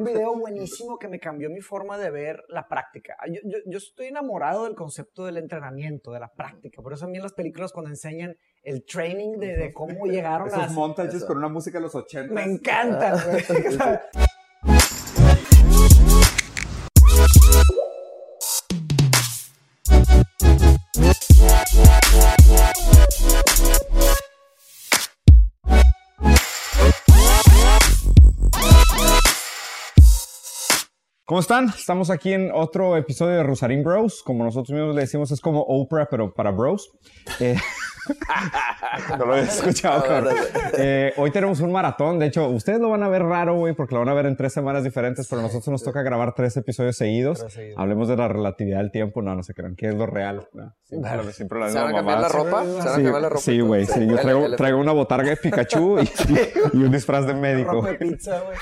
un video buenísimo que me cambió mi forma de ver la práctica. Ah, Yo, yo, yo estoy enamorado del concepto del entrenamiento, de la práctica. Por eso a mí en las películas cuando enseñan el training de, de cómo llegaron a... Esos montajes con una música de los 80. Me encantan, ¿Cómo están? Estamos aquí en otro episodio de Rosarín Bros. Como nosotros mismos le decimos, es como Oprah, pero para bros. Eh, no lo había escuchado, cabrón. Eh, hoy tenemos un maratón. De hecho, ustedes lo van a ver raro, güey, porque lo van a ver en tres semanas diferentes, pero a nosotros nos toca grabar tres episodios seguidos. Hablemos de la relatividad del tiempo. No, no se crean. ¿Qué es lo real? No, siempre, siempre la ¿Se van a cambiar la ropa? ¿Se van a Sí, cambiar la ropa? sí, güey. Sí, yo traigo, una botarga de Pikachu y, y un disfraz de médico. De pizza, güey.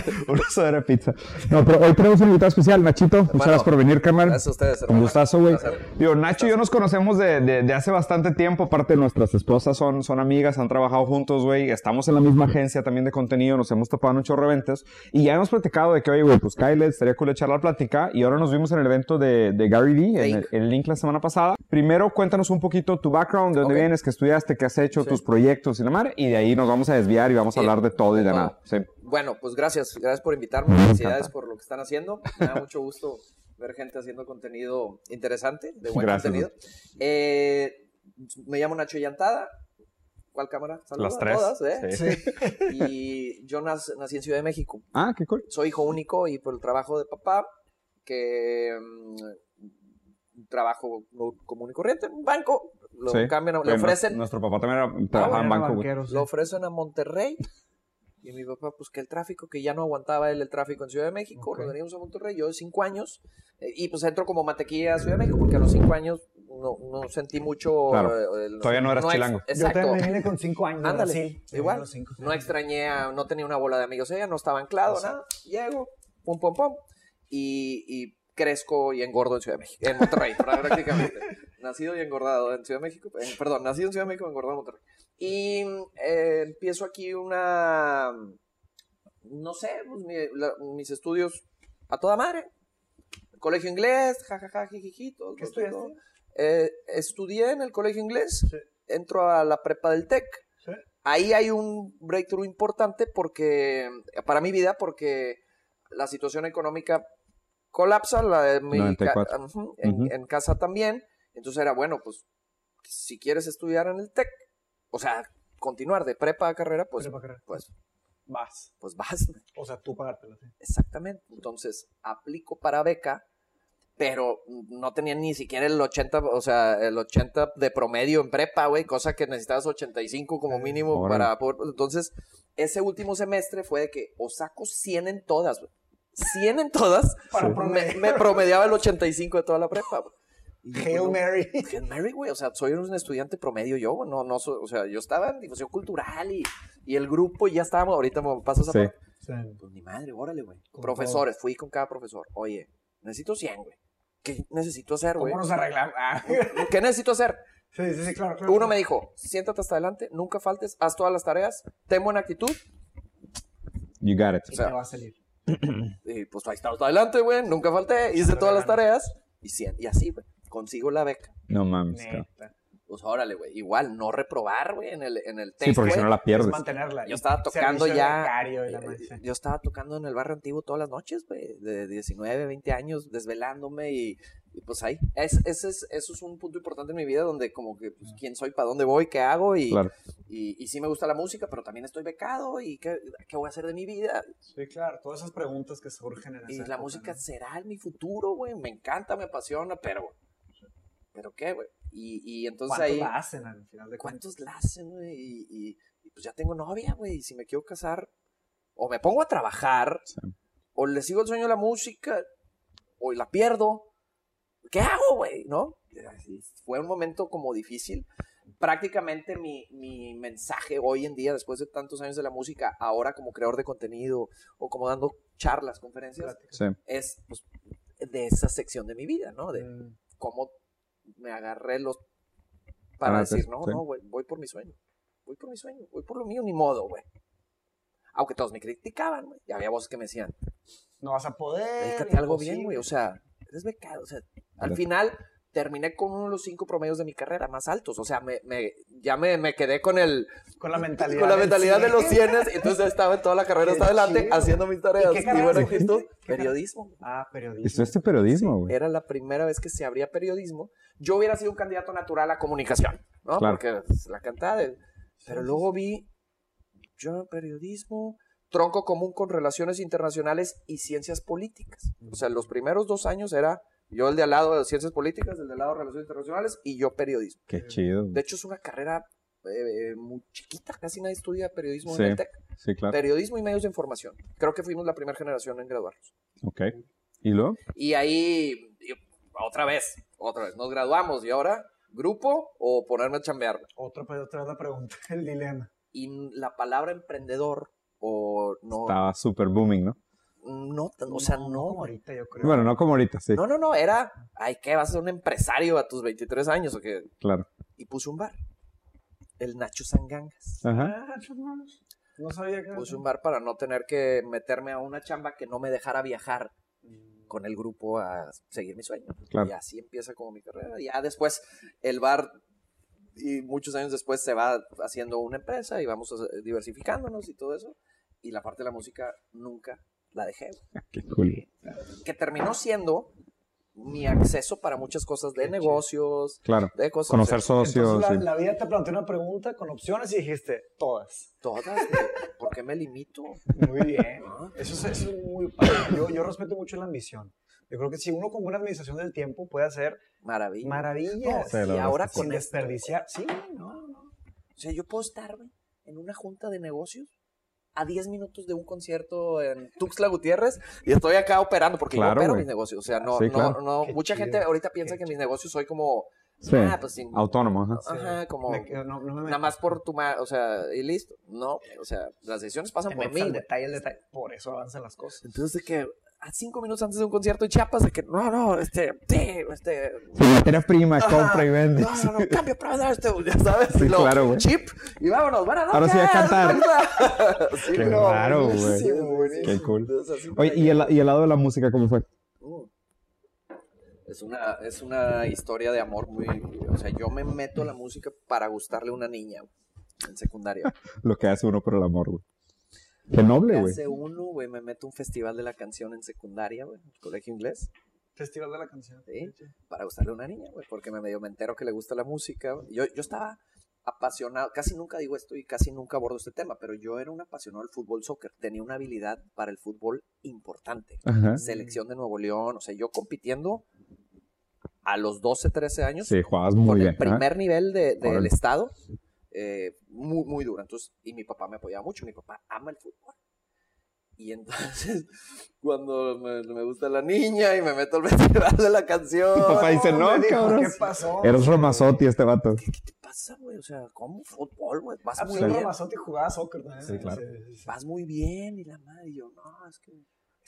Una de pizza. No, pero hoy tenemos un invitado especial, Nachito. Muchas gracias por venir, carnal. Gracias a ustedes, Un gustazo, güey. Digo, Nacho y yo nos conocemos de, de- de hace bastante tiempo. Aparte, nuestras esposas son, son amigas, han trabajado juntos, güey. Estamos en la misma agencia también de contenido, nos hemos topado en de eventos. Y ya hemos platicado de que, oye, güey, pues Kyle, estaría cool echar la plática. Y ahora nos vimos en el evento de, de Gary Vee, en el, Link. el link la semana pasada. Primero, cuéntanos un poquito tu background, de dónde Ok. vienes, qué estudiaste, qué has hecho, tus proyectos y la madre. Y de ahí nos vamos a desviar y vamos a Sí, hablar de todo y de nada. Sí. Bueno, pues gracias. Gracias por invitarme. Me Felicidades por lo que están haciendo. Me da mucho gusto ver gente haciendo contenido interesante, de buen Gracias, contenido. Eh, me llamo Nacho Llantada. ¿Cuál cámara? Saludos Las a tres. todas, ¿eh? Sí. Y yo nac- nací en Ciudad de México. Ah, qué cool. Soy hijo único y por el trabajo de papá, que mm, trabajo común y corriente en un banco, lo Sí. cambian, Bueno, ofrecen, Nuestro papá también era, trabajaba en banco, banquero, sí. lo ofrecen a Monterrey. Y mi papá, pues que el tráfico, que ya no aguantaba él el tráfico en Ciudad de México, Ok. nos venimos a Monterrey, yo de cinco años, eh, y pues entro como mantequilla a Ciudad de México, porque a los cinco años no, no sentí mucho... Claro. eh, el- Todavía no eras chilango. Yo Exacto. también vine con cinco años. Ándale, Brasil. Igual. cinco. No extrañé, a- no tenía una bola de amigos ella, no estaba anclado, nada. Llego, pum, pum, pum, y, y crezco y engordo en Ciudad de México, en Monterrey, prácticamente. Nacido y engordado en Ciudad de México, en- perdón, nacido en Ciudad de México, engordado en Monterrey. Y eh, empiezo aquí una, no sé, pues, mi- la- mis estudios a toda madre. Colegio inglés, jajaja, jijiji, todo, ¿Qué todo, todo. Eh, estudié en el colegio inglés, Sí. entro a la prepa del TEC, Sí. ahí hay un breakthrough importante porque para mi vida porque la situación económica colapsa la de mi 94. ca- en, casa también entonces era bueno pues si quieres estudiar en el TEC o sea continuar de prepa a carrera pues Prepa carrera. pues Vas. pues vas O sea, tú pagártelo, sí. exactamente entonces aplico para beca pero no tenía ni siquiera el 80, o sea, el 80 de promedio en prepa, güey, cosa que necesitabas 85 como mínimo Órale. para poder... Entonces, ese último semestre fue de que o saco 100 en todas, güey. 100 en todas, Para me, me promediaba el 85 de toda la prepa, güey. Hail no, Mary. Hail Mary, güey, o sea, soy un estudiante promedio yo, güey, no, no, soy- o sea, yo estaba en difusión cultural y, y el grupo y ya estábamos, ahorita me paso esa Sí. parte. Sí. Pues ni madre, órale, güey. Profesores, fui con cada profesor. Oye, necesito 100, güey. ¿Qué necesito hacer, güey? ¿Cómo nos arreglamos? Ah. ¿Qué necesito hacer? Sí, sí, sí, claro. claro. Uno me dijo, siéntate hasta adelante, nunca faltes, haz todas las tareas, ten buena actitud. You got it. Y o sea, te va a salir. Y pues ahí está hasta adelante, güey, nunca falté, hice todas las tareas. Y, y así, güey, consigo la beca. No mames. Neta. Pues órale, güey, igual, no reprobar, güey, en el, en el Sí, test, porque si güey. no la Es pierdes. mantenerla. Yo estaba tocando ya. la eh, sí. Yo estaba tocando en el barrio antiguo todas las noches, güey, de 19, 20 años, desvelándome y, y pues ahí. Es, ese es, eso es un punto importante en mi vida donde como que, pues, quién soy, para dónde voy, qué hago y, Claro. y, y sí me gusta la música, pero también estoy becado y qué, qué voy a hacer de mi vida. Sí, claro. Todas esas preguntas que surgen en Y esa la época, música ¿no? será mi futuro, güey, me encanta, me apasiona, pero, pero qué, güey. Y, y entonces ¿Cuántos ahí... la hacen al final de cuentas? ¿Cuántos la hacen, güey? Y, y- y, pues ya tengo novia, güey. Y si me quiero casar, o me pongo a trabajar, Sí. o le sigo el sueño a la música, o la pierdo. ¿Qué hago, güey? ¿No? Fue un momento como difícil. Prácticamente mi, mi mensaje hoy en día, después de tantos años de la música, ahora como creador de contenido o como dando charlas, conferencias, Sí. es pues, de esa sección de mi vida, ¿no? De Mm, cómo me agarré los para Ah, decir, no, sí. no, güey, voy por mi sueño. Voy por mi sueño, voy por lo mío, ni modo, güey. Aunque todos me criticaban, güey. Y había voces que me decían, no vas a poder. Dedícate algo bien, güey. O sea, eres becado. O sea, al final terminé con uno de los cinco promedios de mi carrera más altos. O sea, me, me, ya me, me quedé con el Con la mentalidad. con la mentalidad de los 100. cienes. Entonces estaba en toda la carrera hasta adelante chido. haciendo mis tareas. ¿Y Y, escogiste? actitud. Periodismo. Ah, periodismo. Estudiaste periodismo, güey. Era la primera vez que se abría periodismo. Yo hubiera sido un candidato natural a comunicación, ¿no? Claro. Porque pues, la cantaba de... Pero luego vi yo periodismo, tronco común con relaciones internacionales y ciencias políticas. O sea, los primeros dos años era yo el de al lado de ciencias políticas, el de al lado de relaciones internacionales y yo periodismo. Qué chido. De hecho, es una carrera eh, muy chiquita, casi nadie estudia periodismo Sí. en el TEC. Sí, claro. Periodismo y medios de información. Creo que fuimos la primera generación en graduarnos. Ok. ¿Y luego? Y ahí, y otra vez, otra vez, nos graduamos y ahora, grupo o ponerme a chambear. Otra, otra vez la pregunta, el dilema. Y la palabra emprendedor o no, Estaba súper booming, ¿no? No, o sea, no. como ahorita, yo creo. Bueno, no como ahorita, sí. No, no, no, era, ay, ¿qué? ¿Vas a ser un empresario a tus 23 años o qué? Claro. Y puse un bar, el Nacho Sangangas. Ajá. Ah. No sabía que. Puse un bar para no tener que meterme a una chamba que no me dejara viajar con el grupo a seguir mi sueño. Claro. Y así empieza como mi carrera. Ya después el bar, y muchos años después se va haciendo una empresa y vamos a- diversificándonos y todo eso. Y la parte de la música nunca la dejé. Qué cool. Que terminó siendo mi acceso para muchas cosas de negocios, Claro. de cosas. Conocer o sea, socios. Entonces, la, sí. la vida te planteó una pregunta con opciones y dijiste todas. Todas. ¿Por qué me limito? Muy bien. Ah. Eso es, eso es muy padre. Yo, yo respeto mucho la ambición. Yo creo que si uno con buena administración del tiempo puede hacer Maravilla. maravillas la y ahora con desperdiciar. Sí, no, no. O sea, yo puedo estar en una junta de negocios a 10 minutos de un concierto en Tuxtla Gutiérrez y estoy acá operando porque Claro, yo opero güey. mis negocios. O sea, no, Sí, no, claro. no. Mucha chido, gente ahorita piensa qué que mis negocios soy como, Sí. ah, pues sin, Autónomo, ajá. ajá, como Me- no, no me nada más por tu, ma- o sea, y listo. No, o sea, las decisiones pasan te por mí. detalle, al detalle. Por eso avanzan las cosas. Entonces, de que a cinco minutos antes de un concierto en Chiapas, de que no, no, este, sí, este, Sí, materia prima, Ajá. compra y vende. No, no, no, cambio proveedor, este, ya sabes. Sí, y luego, claro, güey. Chip, y vámonos, buenas Ahora sí a noches, cantar. Sí, Qué güey. raro, güey. buenísimo. Qué cool. Entonces, Oye, ¿y el, ¿y el lado de la música cómo fue? Es una, es una historia de amor muy... O sea, yo me meto a la música para gustarle a una niña en secundaria. Lo que hace uno por el amor, güey. Qué noble, ¿Qué güey. hace uno, güey? Me meto a un festival de la canción en secundaria, güey, en el colegio inglés. Festival de la canción. Sí, para gustarle a una niña, güey, porque me medio me entero que le gusta la música. Yo, yo estaba apasionado, casi nunca digo esto y casi nunca abordo este tema, pero yo era un apasionado del fútbol soccer, tenía una habilidad para el fútbol importante. Ajá. Selección de Nuevo León, o sea, yo compitiendo a los 12, 13 años Sí, jugabas con muy el bien. ajá. primer nivel de- del Órale. estado, eh, muy, muy duro. Entonces, y mi papá me apoyaba mucho, mi papá ama el fútbol. Y entonces, cuando me, me gusta la niña y me meto al festival de la canción, Tu papá dice, no, me dijo, cabrón. ¿Qué pasó? Eres Ramazotti este vato. ¿qué te pasa, güey? O sea, ¿cómo fútbol, güey? Vas Ah, muy pues el bien. Ramazotti jugaba soccer también. Sí, claro. sí. Vas muy bien. Y la madre, y yo, no, es que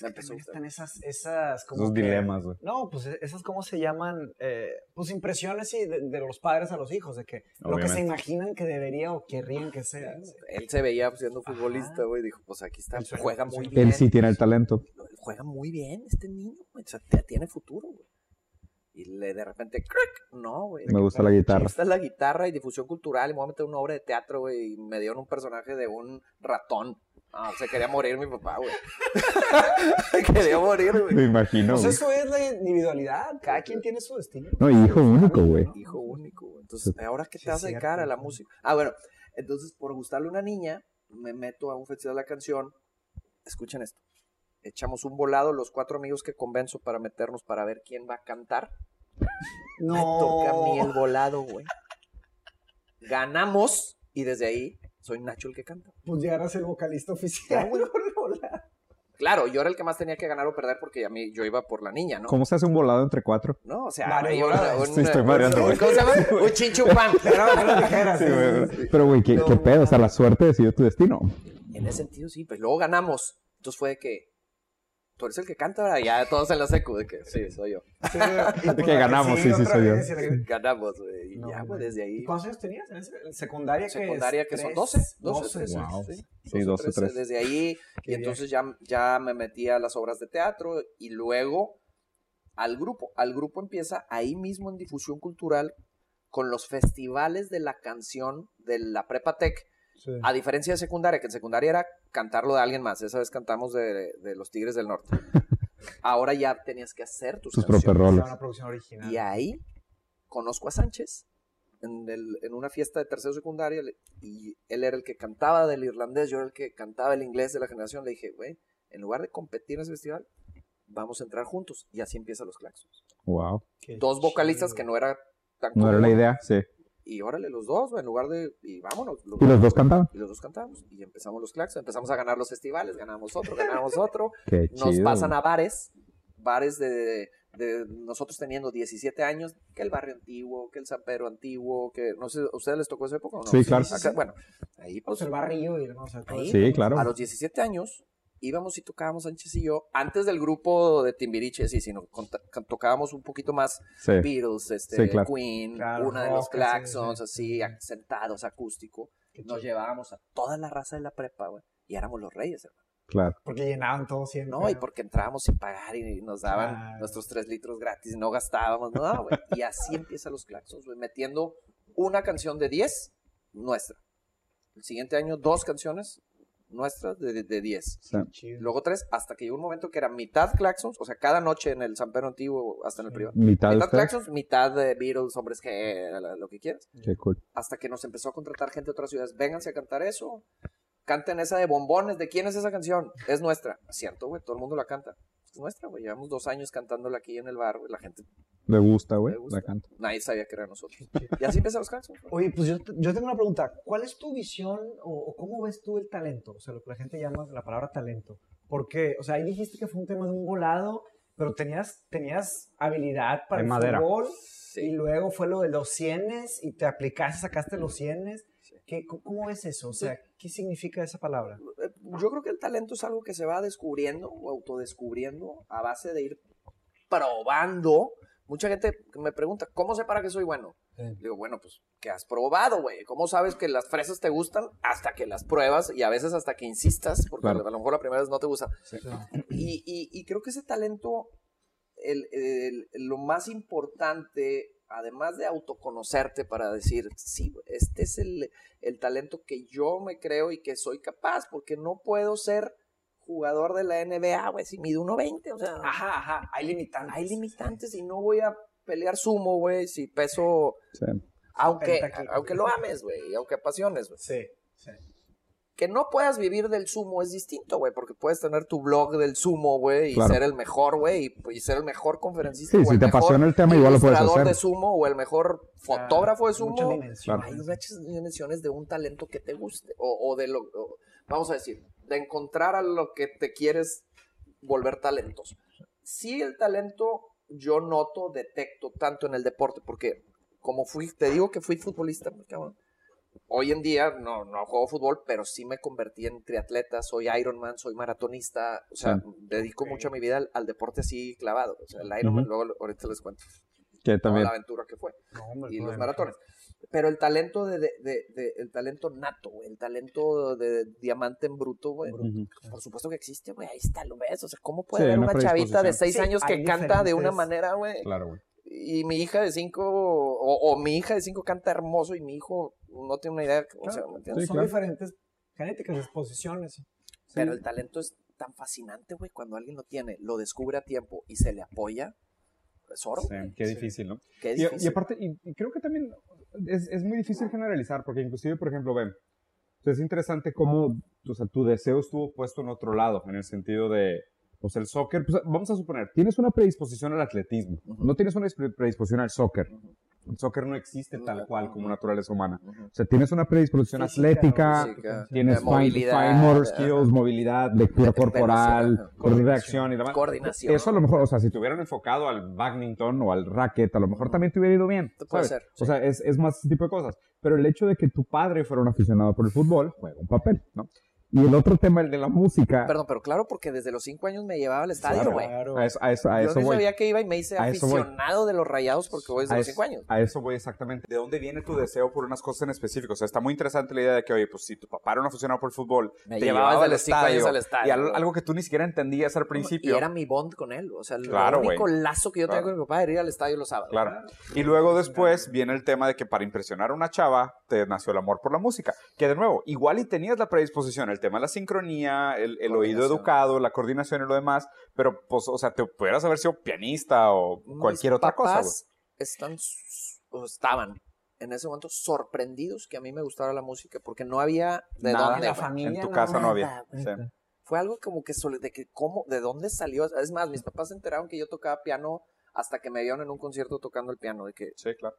me empezó a También gustar. están esas, esas como Esos que- dilemas, güey. No, pues e- esas cómo se llaman, eh, pues impresiones sí, de, de los padres a los hijos, de que lo que se imaginan que debería o querrían que sea. Él se veía siendo Ajá. futbolista, güey. Dijo, pues aquí está, juega muy bien. Él sí tiene el talento. juega muy bien este niño, güey. O sea, tiene futuro, güey. Y le de repente, ¡cric! no, güey. Me gusta la guitarra. Esta es la guitarra y difusión cultural. Y me voy a meter una obra de teatro, güey. Y me dieron un personaje de un ratón. Ah, se quería morir mi papá, güey. quería morir, Me güey. imagino, Pues eso es la individualidad, cada quien tiene su destino. No, y hijo único, güey. Hijo único, güey. Entonces, ¿ahora qué te vas a dedicar a la música? Ah, bueno. Entonces, por gustarle a una niña, me meto a un festival de la canción. Escuchen esto. Echamos un volado los cuatro amigos que convenzo para meternos para ver quién va a cantar. No. Me toca a mí el volado, güey. Ganamos y desde ahí soy Nacho el que canta. Pues ya eras el vocalista oficial. Hola. Claro, yo era el que más tenía que ganar o perder porque a mí yo iba por la niña, ¿no? ¿Cómo se hace un volado entre cuatro? No, o sea, Vale, ahí volada. un- Sí, estoy mareando, un-. ¿Cómo se llama? Un chinchupán. Pero que lo dijeras. Sí, sí, güey. sí, sí. Pero, güey, ¿qué, qué pedo? O sea, la suerte decidió tu destino. En ese sentido, sí, pues luego ganamos. Entonces fue de que tú eres el que canta, ¿verdad? Ya todos en la secu, de que sí, soy yo. Sí, De pues que ganamos, sí, sí, soy yo. Ganamos, güey. Y No, ya, güey, desde ahí. ¿Y cuántos años tenías? ¿En ese- en secundaria que secundaria es que son tres? 12, 12, 13, Wow. sí. Sí, 12, 13. Desde ahí, Qué y entonces ya, ya me metí a las obras de teatro y luego al grupo. Al grupo empieza ahí mismo en difusión cultural con los festivales de la canción de la Prepa Tech. Sí. A diferencia de secundaria, que en secundaria era cantarlo de alguien más. Esa vez cantamos de, de los Tigres del Norte. Ahora ya tenías que hacer tus, Tus canciones. una producción original. Y ahí conozco a Sánchez en, el- en una fiesta de tercero secundaria y él era el que cantaba del irlandés, yo era el que cantaba el inglés de la generación. Le dije, güey, en lugar de competir en ese festival, vamos a entrar juntos. Y así empiezan los claxons. Wow. Qué Dos vocalistas chido. que no era tan No era la idea, sí. Y órale, los dos, güey, en lugar de... Y vámonos. Y los dos cantaban. Y los dos cantamos. Y empezamos los claxons. Empezamos a ganar los festivales. Ganamos otro, ganamos otro. Qué nos chido. pasan a bares, bares de, de nosotros teniendo 17 años, que el barrio antiguo, que el San Pedro antiguo, que no sé, ¿a ustedes les tocó esa época o no? Sí, claro. Acá, bueno, ahí Pues pues, el barrio y no, o sea, todo Ahí. Sí, claro. a los 17 años íbamos y tocábamos Sánchez y yo, antes del grupo de Timbiriche, sí, sino tocábamos un poquito más Sí. Beatles, este, Sí, claro. Queen, Claro, una de los claxons, sí, así, sentados, acústico. Qué Nos llevábamos a toda la raza de la prepa, güey, y éramos los reyes, hermano. Claro. Porque llenaban todo siempre. No, y porque entrábamos sin pagar y nos daban Claro. nuestros tres litros gratis y no gastábamos, no, güey. Y así empiezan los claxons, güey, metiendo una canción de 10 nuestra. El siguiente año, dos canciones nuestras de, de, de 10. Sí. Chido. Luego tres, hasta que llegó un momento que era mitad claxons, o sea, cada noche en el San Pedro Antiguo, hasta en el privado. Mitad Mitad claxons, mitad de Beatles, hombres que, lo que quieras. Qué cool. Hasta que nos empezó a contratar gente de otras ciudades. Vénganse a cantar eso. Canten esa de bombones. ¿De quién es esa canción? Es nuestra. Cierto, güey. Todo el mundo la canta. Es nuestra, güey. Llevamos dos años cantándola aquí en el bar, güey. La gente, Le gusta, güey. La canto. nadie sabía que era nosotros. Y así empiezan los. Oye, pues yo, yo tengo una pregunta. ¿Cuál es tu visión o, o cómo ves tú el talento? O sea, lo que la gente llama la palabra talento. Porque, o sea, ahí dijiste que fue un tema de un volado, pero tenías, tenías habilidad para De el madera. fútbol y Sí. luego fue lo de los cienes y te aplicaste, sacaste los cienes. Sí. ¿Qué, cómo, cómo ves eso? O sea, ¿qué significa esa palabra? Yo creo que el talento es algo que se va descubriendo o autodescubriendo a base de ir probando. Mucha gente me pregunta, ¿cómo sé para qué soy bueno? Digo, bueno, pues, ¿qué has probado, güey? ¿Cómo sabes que las fresas te gustan? Hasta que las pruebas y a veces hasta que insistas, porque Claro. a lo mejor la primera vez no te gusta. Y, y- y creo que ese talento, el- el- lo más importante, además de autoconocerte para decir, sí, güey, este es el, el talento que yo me creo y que soy capaz, porque no puedo ser jugador de la NBA, güey, si mido 1.20, o sea, Ajá, ajá, hay limitantes. hay limitantes y no voy a pelear sumo, güey, si peso, Sí. aunque, aunque lo ames, güey, y aunque apasiones, güey. Sí, sí. Que no puedas vivir del sumo es distinto, güey, porque puedes tener tu blog del sumo, güey, y Claro. ser el mejor, güey, y, y ser el mejor conferencista. Sí, o si el te apasiona el tema, igual lo puedes hacer. de sumo o el mejor fotógrafo de Muchas sumo. dimensiones. Hay muchas dimensiones de un talento que te guste, o, o de lo, o- vamos a decir, de encontrar a lo que te quieres volver talentos. Sí, el talento yo noto, detecto tanto en el deporte, porque como fui, te digo que fui futbolista, pues, cabrón. Hoy en día no, no juego fútbol, pero sí me convertí en triatleta, soy Ironman, soy maratonista, o sea, dedico mucho mi vida al, al deporte así clavado. O sea, el Ironman, Ujú. luego ahorita les cuento Que también. la aventura que fue No, hombre, y los maratones. Pero el talento de, de- de- de- el talento nato, güey, el talento de diamante en bruto, güey. Por supuesto que existe, güey, ahí está, lo ves. O sea, ¿cómo Sí, puede haber una una chavita de seis Sí, años que canta de una manera, güey? Claro, güey. Y mi hija de cinco, o, o mi hija de cinco canta hermoso y mi hijo no tiene una idea, o sea, ¿me entiendes? Sí, Son claro. diferentes genéticas, disposiciones. Pero el talento es tan fascinante, güey, cuando alguien lo tiene, lo descubre a tiempo y se le apoya, es oro. Qué Sí. difícil, ¿no? Qué Y, difícil. y aparte, y, y creo que también es, es muy difícil generalizar, porque inclusive, por ejemplo, ven, es interesante cómo o sea, tu deseo estuvo puesto en otro lado, en el sentido de, pues el soccer, pues, vamos a suponer, tienes una predisposición al atletismo, no tienes una pre- predisposición al soccer. El soccer no existe tal cual como naturaleza humana. O sea, tienes una predisposición Física, atlética, Física, tienes fine, motor skills, movilidad, lectura corporal, reacción y demás. Coordinación. Eso a lo mejor, o sea, si te hubieran enfocado al badminton o al racket, a lo mejor también te hubiera ido bien. Puede ser, O sea, es, es más ese tipo de cosas. Pero el hecho de que tu padre fuera un aficionado por el fútbol juega un papel, ¿no? Y el otro tema, el de la música. Perdón, pero claro, porque desde los cinco años me llevaba al estadio, güey. Claro. A eso, a eso, a Yo eso ni voy. sabía que iba y me hice A eso voy. aficionado de los rayados porque voy desde A los eso, cinco años. a eso voy exactamente. ¿De dónde viene tu deseo por unas cosas en específico? O sea, está muy interesante la idea de que, oye, pues si tu papá era un aficionado por el fútbol, Me te llevaba llevaba desde al los cinco años estadio, al estadio, Y al- güey. algo que tú ni siquiera entendías al Y principio. era mi bond con él. O sea, el Claro, único güey. lazo que yo tenía Claro. con mi papá era ir al estadio los sábados. Claro. Y luego después viene el tema de que para impresionar a una chava te nació el amor por la música. Que de nuevo, igual y tenías la predisposición, el tema de la sincronía, el, el oído educado, la coordinación y lo demás, pero pues, o sea, te pudieras haber sido pianista o cualquier Mis otra cosa. güey. papás están, s- o estaban en ese momento sorprendidos que a mí me gustara la música porque no había de Nada. dónde. la familia En tu no, casa no nada, había. güey. Sí. Fue algo como que de que cómo, de dónde salió. Es más, mis papás se enteraron que yo tocaba piano hasta que me vieron en un concierto tocando el piano. De que, Sí, claro.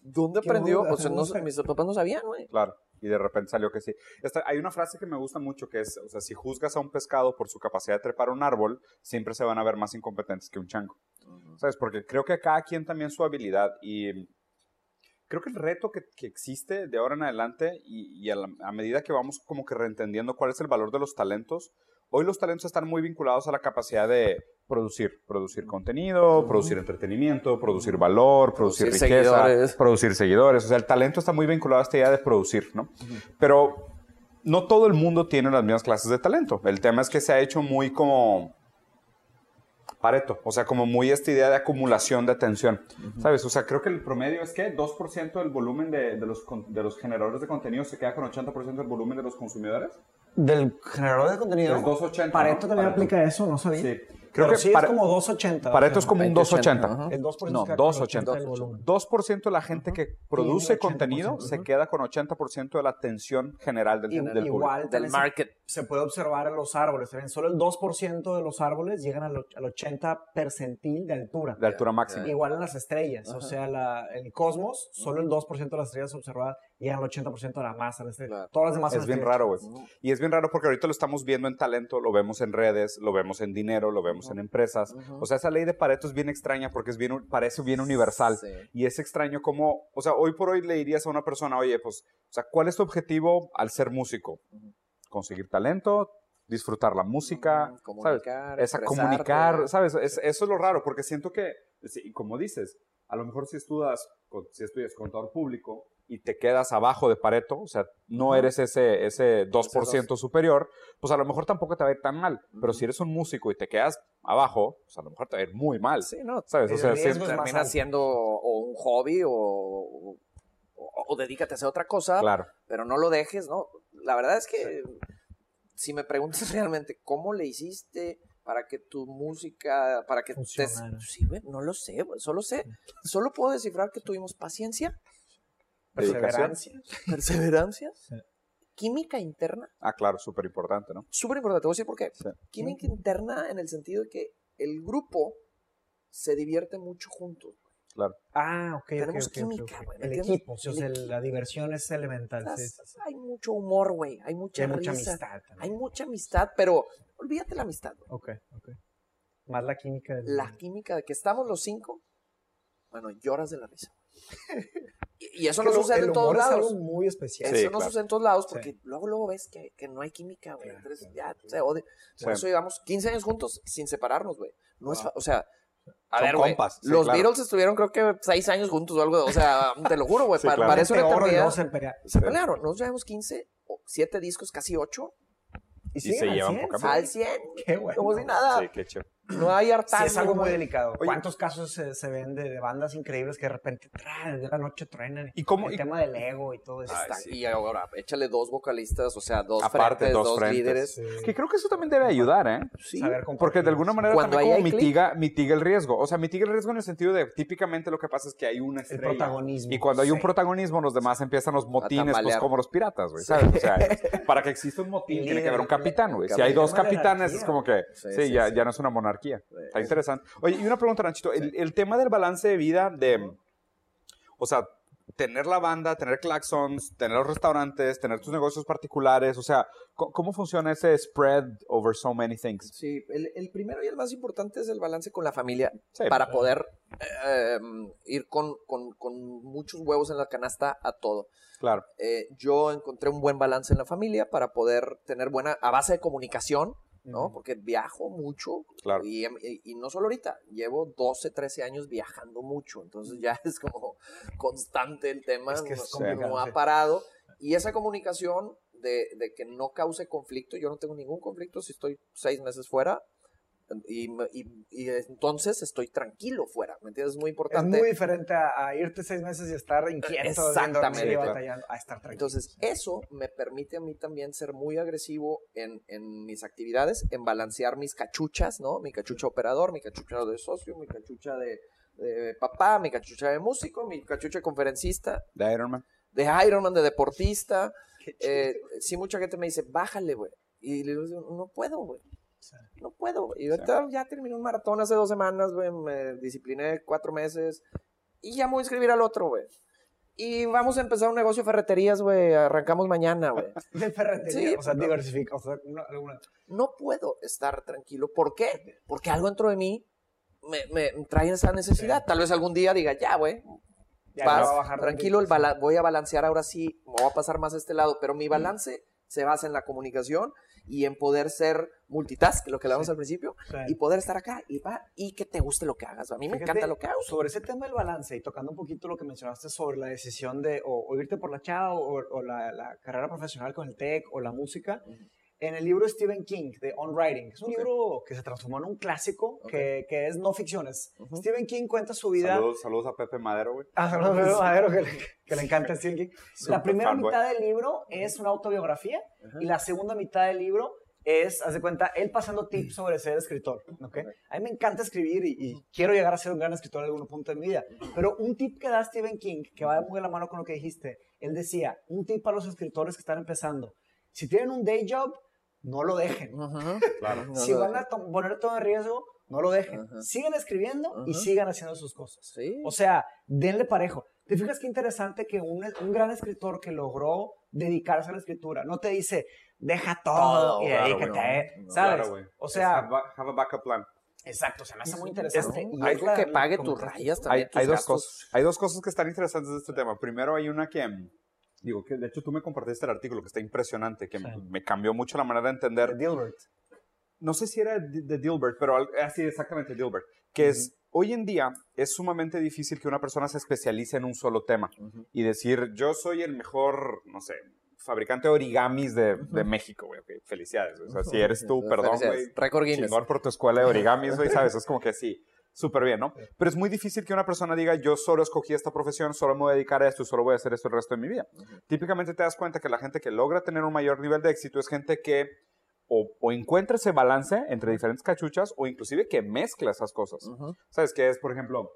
¿Dónde aprendió? O sea, no- mis papás no sabían, güey. Claro. Y de repente salió que sí. Esta- hay una frase que me gusta mucho que es, o sea, si juzgas a un pescado por su capacidad de trepar un árbol, siempre se van a ver más incompetentes que un chango. ¿Sabes? Porque creo que cada quien también su habilidad y creo que el reto que, que existe de ahora en adelante y, y a, la- a medida que vamos como que reentendiendo cuál es el valor de los talentos, hoy los talentos están muy vinculados a la capacidad de producir, producir contenido, producir entretenimiento, producir valor, producir, Producir riqueza, seguidores. producir seguidores. O sea, el talento está muy vinculado a esta idea de producir, ¿no? Pero no todo el mundo tiene las mismas clases de talento. El tema es que se ha hecho muy como Pareto, o sea, como muy esta idea de acumulación de atención, ¿sabes? O sea, creo que el promedio es que 2% del volumen de, de los, con- de los generadores de contenido se queda con 80% del volumen de los consumidores. Del generador de contenido. Es 280, Pareto ¿no? también Pareto. aplica eso, no sabía. Sí. Creo Creo que sí Pare- es como 280. Pareto es como un 20-80, 280. ajá. El 2% No, se queda con 280. 80 del volumen. 2% de la gente que produce 80%, contenido se ujú. queda con 80% de la atención general del, Y- del público. igual Del también se- market. Se puede observar en los árboles. también. Solo el 2% de los árboles llegan al, al 80 percentil de altura. De altura máxima. Igual en las estrellas. O sea, la, el cosmos, solo el 2% de las estrellas observadas llegan al 80% de la masa de la estrella. Claro. Todas las demás son Es bien estrellas raro, güey. Y es bien raro porque ahorita lo estamos viendo en talento, lo vemos en redes, lo vemos en dinero, lo vemos en empresas. O sea, esa ley de Pareto es bien extraña porque es bien, parece bien universal. Sí. Y es extraño como, o sea, hoy por hoy le dirías a una persona, oye, pues, o sea, ¿cuál es tu objetivo al ser músico? Conseguir talento, disfrutar la música, Ujú, ¿sabes? comunicar, Esa comunicar, ¿sabes? Es- eso es lo raro porque siento que, como dices, a lo mejor si estudias, con- si estudias contador público y te quedas abajo de Pareto, o sea, no eres ese, ese 2% superior, pues a lo mejor tampoco te va a ir tan mal. Pero si eres un músico y te quedas abajo, pues a lo mejor te va a ir muy mal. Sí, no. ¿Sabes? O sea, más termina siendo o un hobby o, o, o dedícate a hacer otra cosa, claro. pero no lo dejes, ¿no? La verdad es que si me preguntas realmente cómo le hiciste para que tu música, para que te... Funcionara. Sí, güey, no lo sé, güey, solo sé, solo puedo descifrar que tuvimos paciencia. Perseverancia. perseverancia, Sí. química interna, Ah, claro, súper importante, ¿no? súper importante, te voy a decir por qué. Sí. Química interna en el sentido de que el grupo se divierte mucho juntos. Claro. Ah, ok. Tenemos ok, ok, química, güey, ¿me El equipo, sí, o sea, la diversión es elemental. sí, Las- sí, sí. Hay mucho humor, güey, hay mucha hay mucha risa, amistad también. hay mucha amistad, pero olvídate la amistad, güey. Ok, ok. Más la química del... La química de que estamos los cinco, bueno, lloras de la risa. Y, y eso no sucede en todos es lados. algo muy especial. Eso no claro. sucede en todos lados Sí. porque luego luego ves que, que no hay química, güey. Claro, Entonces claro, ya se odia. Por Sí. eso llevamos 15 años juntos sin separarnos, güey. No es, fa- o sea, a Son ver, güey. sí, los claro. Beatles estuvieron creo que 6 años juntos o algo. O sea, te lo juro, güey. Sí, pa- claro. Parece una eternidad. luego se pelea- Se pelearon. Nosotros llevamos 15 o 7 discos, casi 8. Y, se siguen al llevan 100, poca sí. Al 100. Qué bueno. Como si nada. Sí, qué chévere. No hay Sí, hartazgo. es algo muy delicado. Oye. ¿Cuántos casos se, se ven de, de bandas increíbles que de repente, tra, desde la noche truenan? ¿Y cómo- El y- tema del ego y todo eso. Ay, sí. Y ahora, échale dos vocalistas, o sea, dos Aparte, frentes, dos dos, frentes. líderes. Sí. Que creo que eso también debe ayudar, ¿eh? Sí. Saber. Porque de alguna manera Cuando también como mitiga, mitiga el riesgo. O sea, mitiga el riesgo en el sentido de típicamente lo que pasa es que hay una El estrella. protagonismo. Y cuando hay un protagonismo, los demás empiezan los motines, pues como los piratas, güey, ¿sabes? O sea, para que exista un motín tiene que haber un capitán, güey. Si hay dos de capitanes, es como que, ya, sí. ya no es una monarquía. Está interesante. Oye, y una pregunta, Ranchito. El, el tema del balance de vida, de, o sea, tener la banda, tener claxons, tener los restaurantes, tener tus negocios particulares, o sea, ¿cómo, funciona ese spread over so many things? Sí, el, el primero y el más importante es el balance con la familia Sí, para poder eh, ir con, con- con muchos huevos en la canasta a todo. Claro, Eh, yo encontré un buen balance en la familia para poder tener buena, a base de comunicación, ¿no? Porque viajo mucho claro. y, y- y no solo ahorita, llevo 12, 13 años viajando mucho, entonces ya es como constante el tema, Es que no, ha parado. Y esa comunicación de, de que no cause conflicto, yo no tengo ningún conflicto si estoy seis meses fuera. Y, me- y- y entonces estoy tranquilo fuera, ¿me entiendes? Es muy Es importante. muy diferente a, a irte seis meses y estar inquieto, Exactamente. batallando, a estar tranquilo. Entonces, eso me permite a mí también ser muy agresivo en, en mis actividades, en balancear mis cachuchas, ¿no? Mi cachucha operador, mi cachucha de socio, mi cachucha de, de papá, mi cachucha de músico, mi cachucha de conferencista, De Iron Man. de Ironman, de deportista. Eh, sí, mucha gente me dice, bájale, güey. Y le digo, no puedo, güey. No puedo. Y ahorita ya terminé un maratón hace dos semanas, güey. Me discipliné cuatro meses. Y ya me voy a inscribir al otro, güey. Y vamos a empezar un negocio de ferreterías, güey. Arrancamos mañana, güey. de ferretería, Sí, o sea, no. diversifica, o sea, una- alguna- No puedo estar tranquilo. ¿Por qué? Porque algo dentro de mí me, me trae esa necesidad. Tal vez algún día diga, ya, güey. ya paz, va a bajar tranquilo, el voy a balancear ahora sí. Me voy a pasar más a este lado. Pero mi balance se basa en la comunicación y en poder ser multitask, lo que hablamos Sí. al principio. Sí. y poder estar acá y, va, y que te guste lo que hagas. A mí me encanta lo que hago. Sobre ese tema del balance y tocando un poquito lo que mencionaste sobre la decisión de o, o irte por la chava o, o la, la carrera profesional con el tech o la música, en el libro de Stephen King, de On Writing, es un Ok. libro que se transformó en un clásico que, que es no ficciones. Ujú. Stephen King cuenta su vida. Saludos, saludos a Pepe Madero, güey. Ah, saludos a Pedro Madero, que, le, que le encanta Stephen King. La primera fanboy. mitad del libro es una autobiografía y la segunda mitad del libro es, haz de cuenta, él pasando tips sobre ser escritor. ¿ok? A mí me encanta escribir y, y quiero llegar a ser un gran escritor en algún punto de mi vida. Pero un tip que da Stephen King, que va muy de la mano con lo que dijiste, él decía, un tip para los escritores que están empezando, si tienen un day job, no lo dejen. Claro. No, si no, van a to- poner todo en riesgo, no lo dejen. Ajá. Sigan escribiendo y Ajá. sigan haciendo sus cosas. Sí. O sea, denle parejo. ¿Te fijas qué interesante que un, un gran escritor que logró dedicarse a la escritura no te dice, deja todo, Todo, y claro, dedícate, güey, no, ¿sabes? Claro, o sea, Have a, have a backup plan. exacto, se me hace muy interesante. Este, y hay la- que pague tus que- rayas Hay, también. tus hay dos cosas, hay dos cosas que están interesantes de este tema. Primero, hay una que, digo, que de hecho tú me compartiste el artículo que está impresionante, que Sí. me cambió mucho la manera de entender. de Dilbert. no sé si era de, de Dilbert, pero así exactamente Dilbert, que es hoy en día es sumamente difícil que una persona se especialice en un solo tema Ujú. y decir yo soy el mejor, no sé, fabricante de origamis de, de México, güey. ok, felicidades. O sea, si eres tú, perdón, güey. Récord Guinness. Chingón por tu escuela de origamis, güey, ¿sabes? Es como que sí, súper bien, ¿no? Pero es muy difícil que una persona diga, yo solo escogí esta profesión, solo me voy a dedicar a esto y solo voy a hacer esto el resto de mi vida. Típicamente te das cuenta que la gente que logra tener un mayor nivel de éxito es gente que o, o encuentra ese balance entre diferentes cachuchas o inclusive que mezcla esas cosas. Ujú. ¿Sabes qué es, por ejemplo,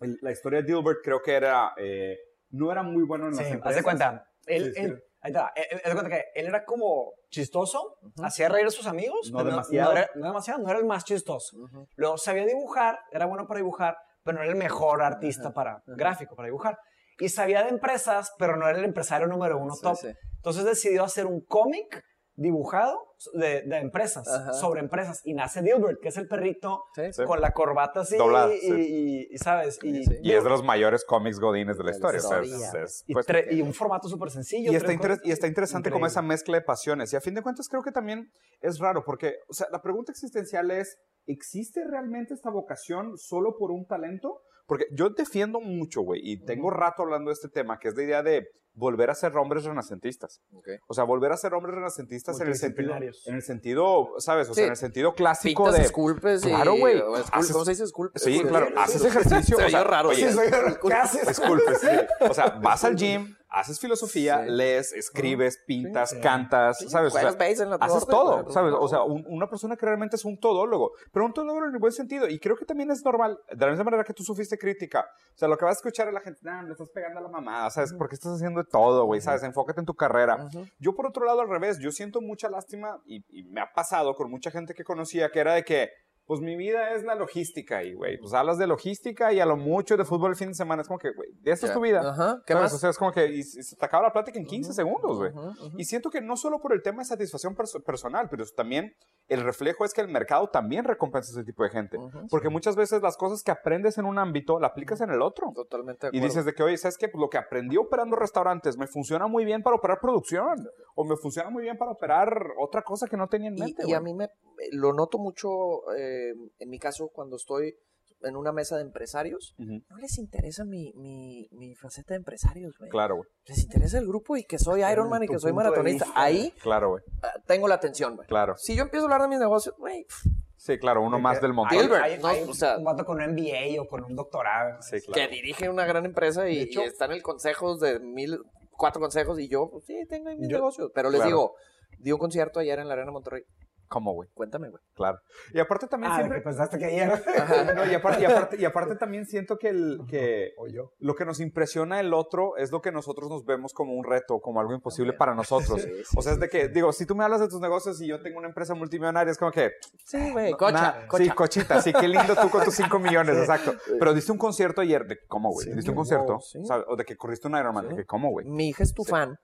el- la historia de Dilbert creo que era, eh, no era muy bueno en las Sí, empresas. de cuenta. Él, Sí, sí. él- ahí está, él- él- haz de cuenta que él era como chistoso, Ujú. hacía reír a sus amigos, No demasiado. No, era, no demasiado, no era el más chistoso. Ujú. Luego sabía dibujar, era bueno para dibujar, pero no era el mejor artista para gráfico, para dibujar. Y sabía de empresas, pero no era el empresario número uno Sí, top. sí. Entonces decidió hacer un cómic dibujado de, de empresas, Ajá. sobre empresas. Y nace Dilbert, que es el perrito Sí, Sí. con la corbata así. Doblada, y, sí. y- y, ¿sabes? Y, Sí. Y es de los mayores cómics godines de la historia. o sea, es- historia. es- y pues, tre- y un formato súper sencillo. Y está, y está interesante como esa mezcla de pasiones. Y a fin de cuentas creo que también es raro porque, o sea, la pregunta existencial es, ¿existe realmente esta vocación solo por un talento? Porque yo defiendo mucho, güey, y tengo rato hablando de este tema, que es la idea de volver a ser hombres renacentistas. Ok. O sea, volver a ser hombres renacentistas en el sentido, en el sentido, ¿sabes? O sea, Sí. en el sentido clásico Pintas, de... esculpes. Claro, güey. ¿Cómo se dice esculpes? Sí, Esculpes. claro, haces ejercicio. Se o sea, raro. oye, Sí, ¿Qué haces? Disculpe, sí. O sea, vas al gym, haces filosofía, Sí. lees, escribes, pintas, Sí. cantas, ¿sabes? O sea, haces todo. ¿sabes? O sea, un- una persona que realmente es un todólogo, pero un todólogo en el buen sentido. Y creo que también es normal, de la misma manera que tú sufriste crítica. O sea, lo que vas a escuchar a la gente, nah, le estás pegando a la mamá, ¿sabes? ¿Por qué estás haciendo todo, güey? ¿Sabes? Enfócate en tu carrera. Yo, por otro lado, al revés, yo siento mucha lástima y, y me ha pasado con mucha gente que conocía que era de que pues mi vida es la logística y, güey, pues hablas de logística y a lo mucho de fútbol el fin de semana. Es como que, güey, esta es tu vida. Ajá, ¿qué ¿Sabes? más? O sea, es como que y, y se te acaba la plática en 15 segundos, güey. Ujú, ujú. Y siento que no solo por el tema de satisfacción perso- personal, pero también el reflejo es que el mercado también recompensa ese tipo de gente. Porque muchas veces las cosas que aprendes en un ámbito, la aplicas en el otro. Totalmente de Y dices de que, oye, ¿sabes qué? Pues lo que aprendí operando restaurantes me funciona muy bien para operar producción. O me funciona muy bien para operar otra cosa que no tenía en Y, mente. y a güey. mí me lo noto mucho, eh, en mi caso, cuando estoy en una mesa de empresarios, Ujú. no les interesa mi, mi, mi faceta de empresarios, güey. Claro, güey. Les interesa el grupo y que soy Iron Man y que soy maratonista. vista. Ahí Claro, güey. ah, tengo la atención, güey. Claro. Si yo empiezo a hablar de mis negocios, güey, Sí, claro, uno más del montón. Hay- Gilbert, hay- no, hay o sea- un vato con un MBA o con un doctorado. Sí, que claro. dirige una gran empresa y, hecho- y está en el consejo de mil, cuatro consejos y yo, pues sí, tengo ahí mis Yo- negocios. Pero les Claro. digo, di un concierto ayer en la Arena Monterrey. ¿Cómo, güey? Cuéntame, güey. Claro. Y aparte también Ah, siempre... que pensaste que ayer. No, y, aparte, y, aparte, y aparte también siento que, el, que o yo. lo que nos impresiona el otro es lo que nosotros nos vemos como un reto, como algo imposible para nosotros. Sí, sí, o sea, es de que, digo, si tú me hablas de tus negocios y yo tengo una empresa multimillonaria, es como que... Sí, güey, no, cocha, cocha. Sí, cochita, sí, qué lindo tú con tus 5 millones, exacto. Pero diste un concierto ayer, ¿de cómo, güey? Sí, ¿Diste un wow, concierto? sí. O, sea, o de que corriste un Ironman, Sí. ¿de que cómo, güey? Mi hija es tu Sí. fan.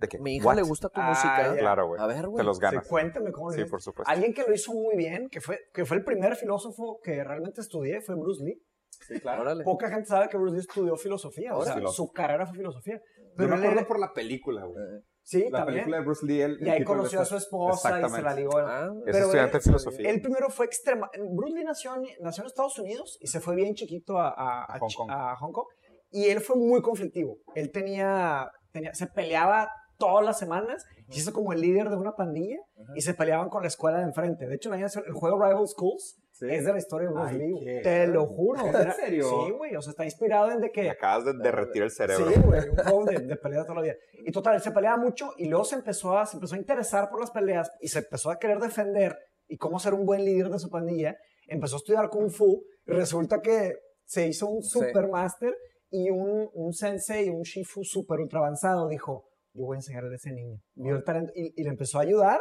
¿De que Mi hija what? le gusta tu Ah, música. ya. Claro, güey. A ver, güey. Te los Sí, ganas. cuéntame cómo lo Sí, por supuesto. Alguien que lo hizo muy bien, que fue, que fue el primer filósofo que realmente estudié, fue Bruce Lee. Sí, claro. Órale. Poca gente sabe que Bruce Lee estudió filosofía. O Ahora sea, filósofo. su carrera fue filosofía. Yo Pero me él acuerdo era- por la película, güey. Eh, Sí, La también. película de Bruce Lee. El, Y ahí conoció a su esposa y se la ligó. Ah, Es estudiante de filosofía. Él primero fue extrema. Bruce Lee nació en, nació en Estados Unidos y se fue bien chiquito a, a- A Hong Kong. a Hong Kong. Y él fue muy conflictivo. Él tenía, tenía se peleaba todas las semanas y se hizo como el líder de una pandilla y se peleaban con la escuela de enfrente. De hecho, el, juego Rival Schools Sí. es de la historia de Bruce Lee. qué- Te lo juro. ¿En serio? Sí, güey. O sea, está inspirado en de Me que... acabas de derretir el cerebro. Sí, güey, un juego de, de pelea toda la vida. Y total, él se peleaba mucho y luego se empezó, a, se empezó a interesar por las peleas y se empezó a querer defender y cómo ser un buen líder de su pandilla. Empezó a estudiar Kung Fu y resulta que se hizo un Sí. supermaster y un, un sensei, un shifu super ultra avanzado dijo, yo voy a enseñarle a ese niño. Vio el talento y, y le empezó a ayudar.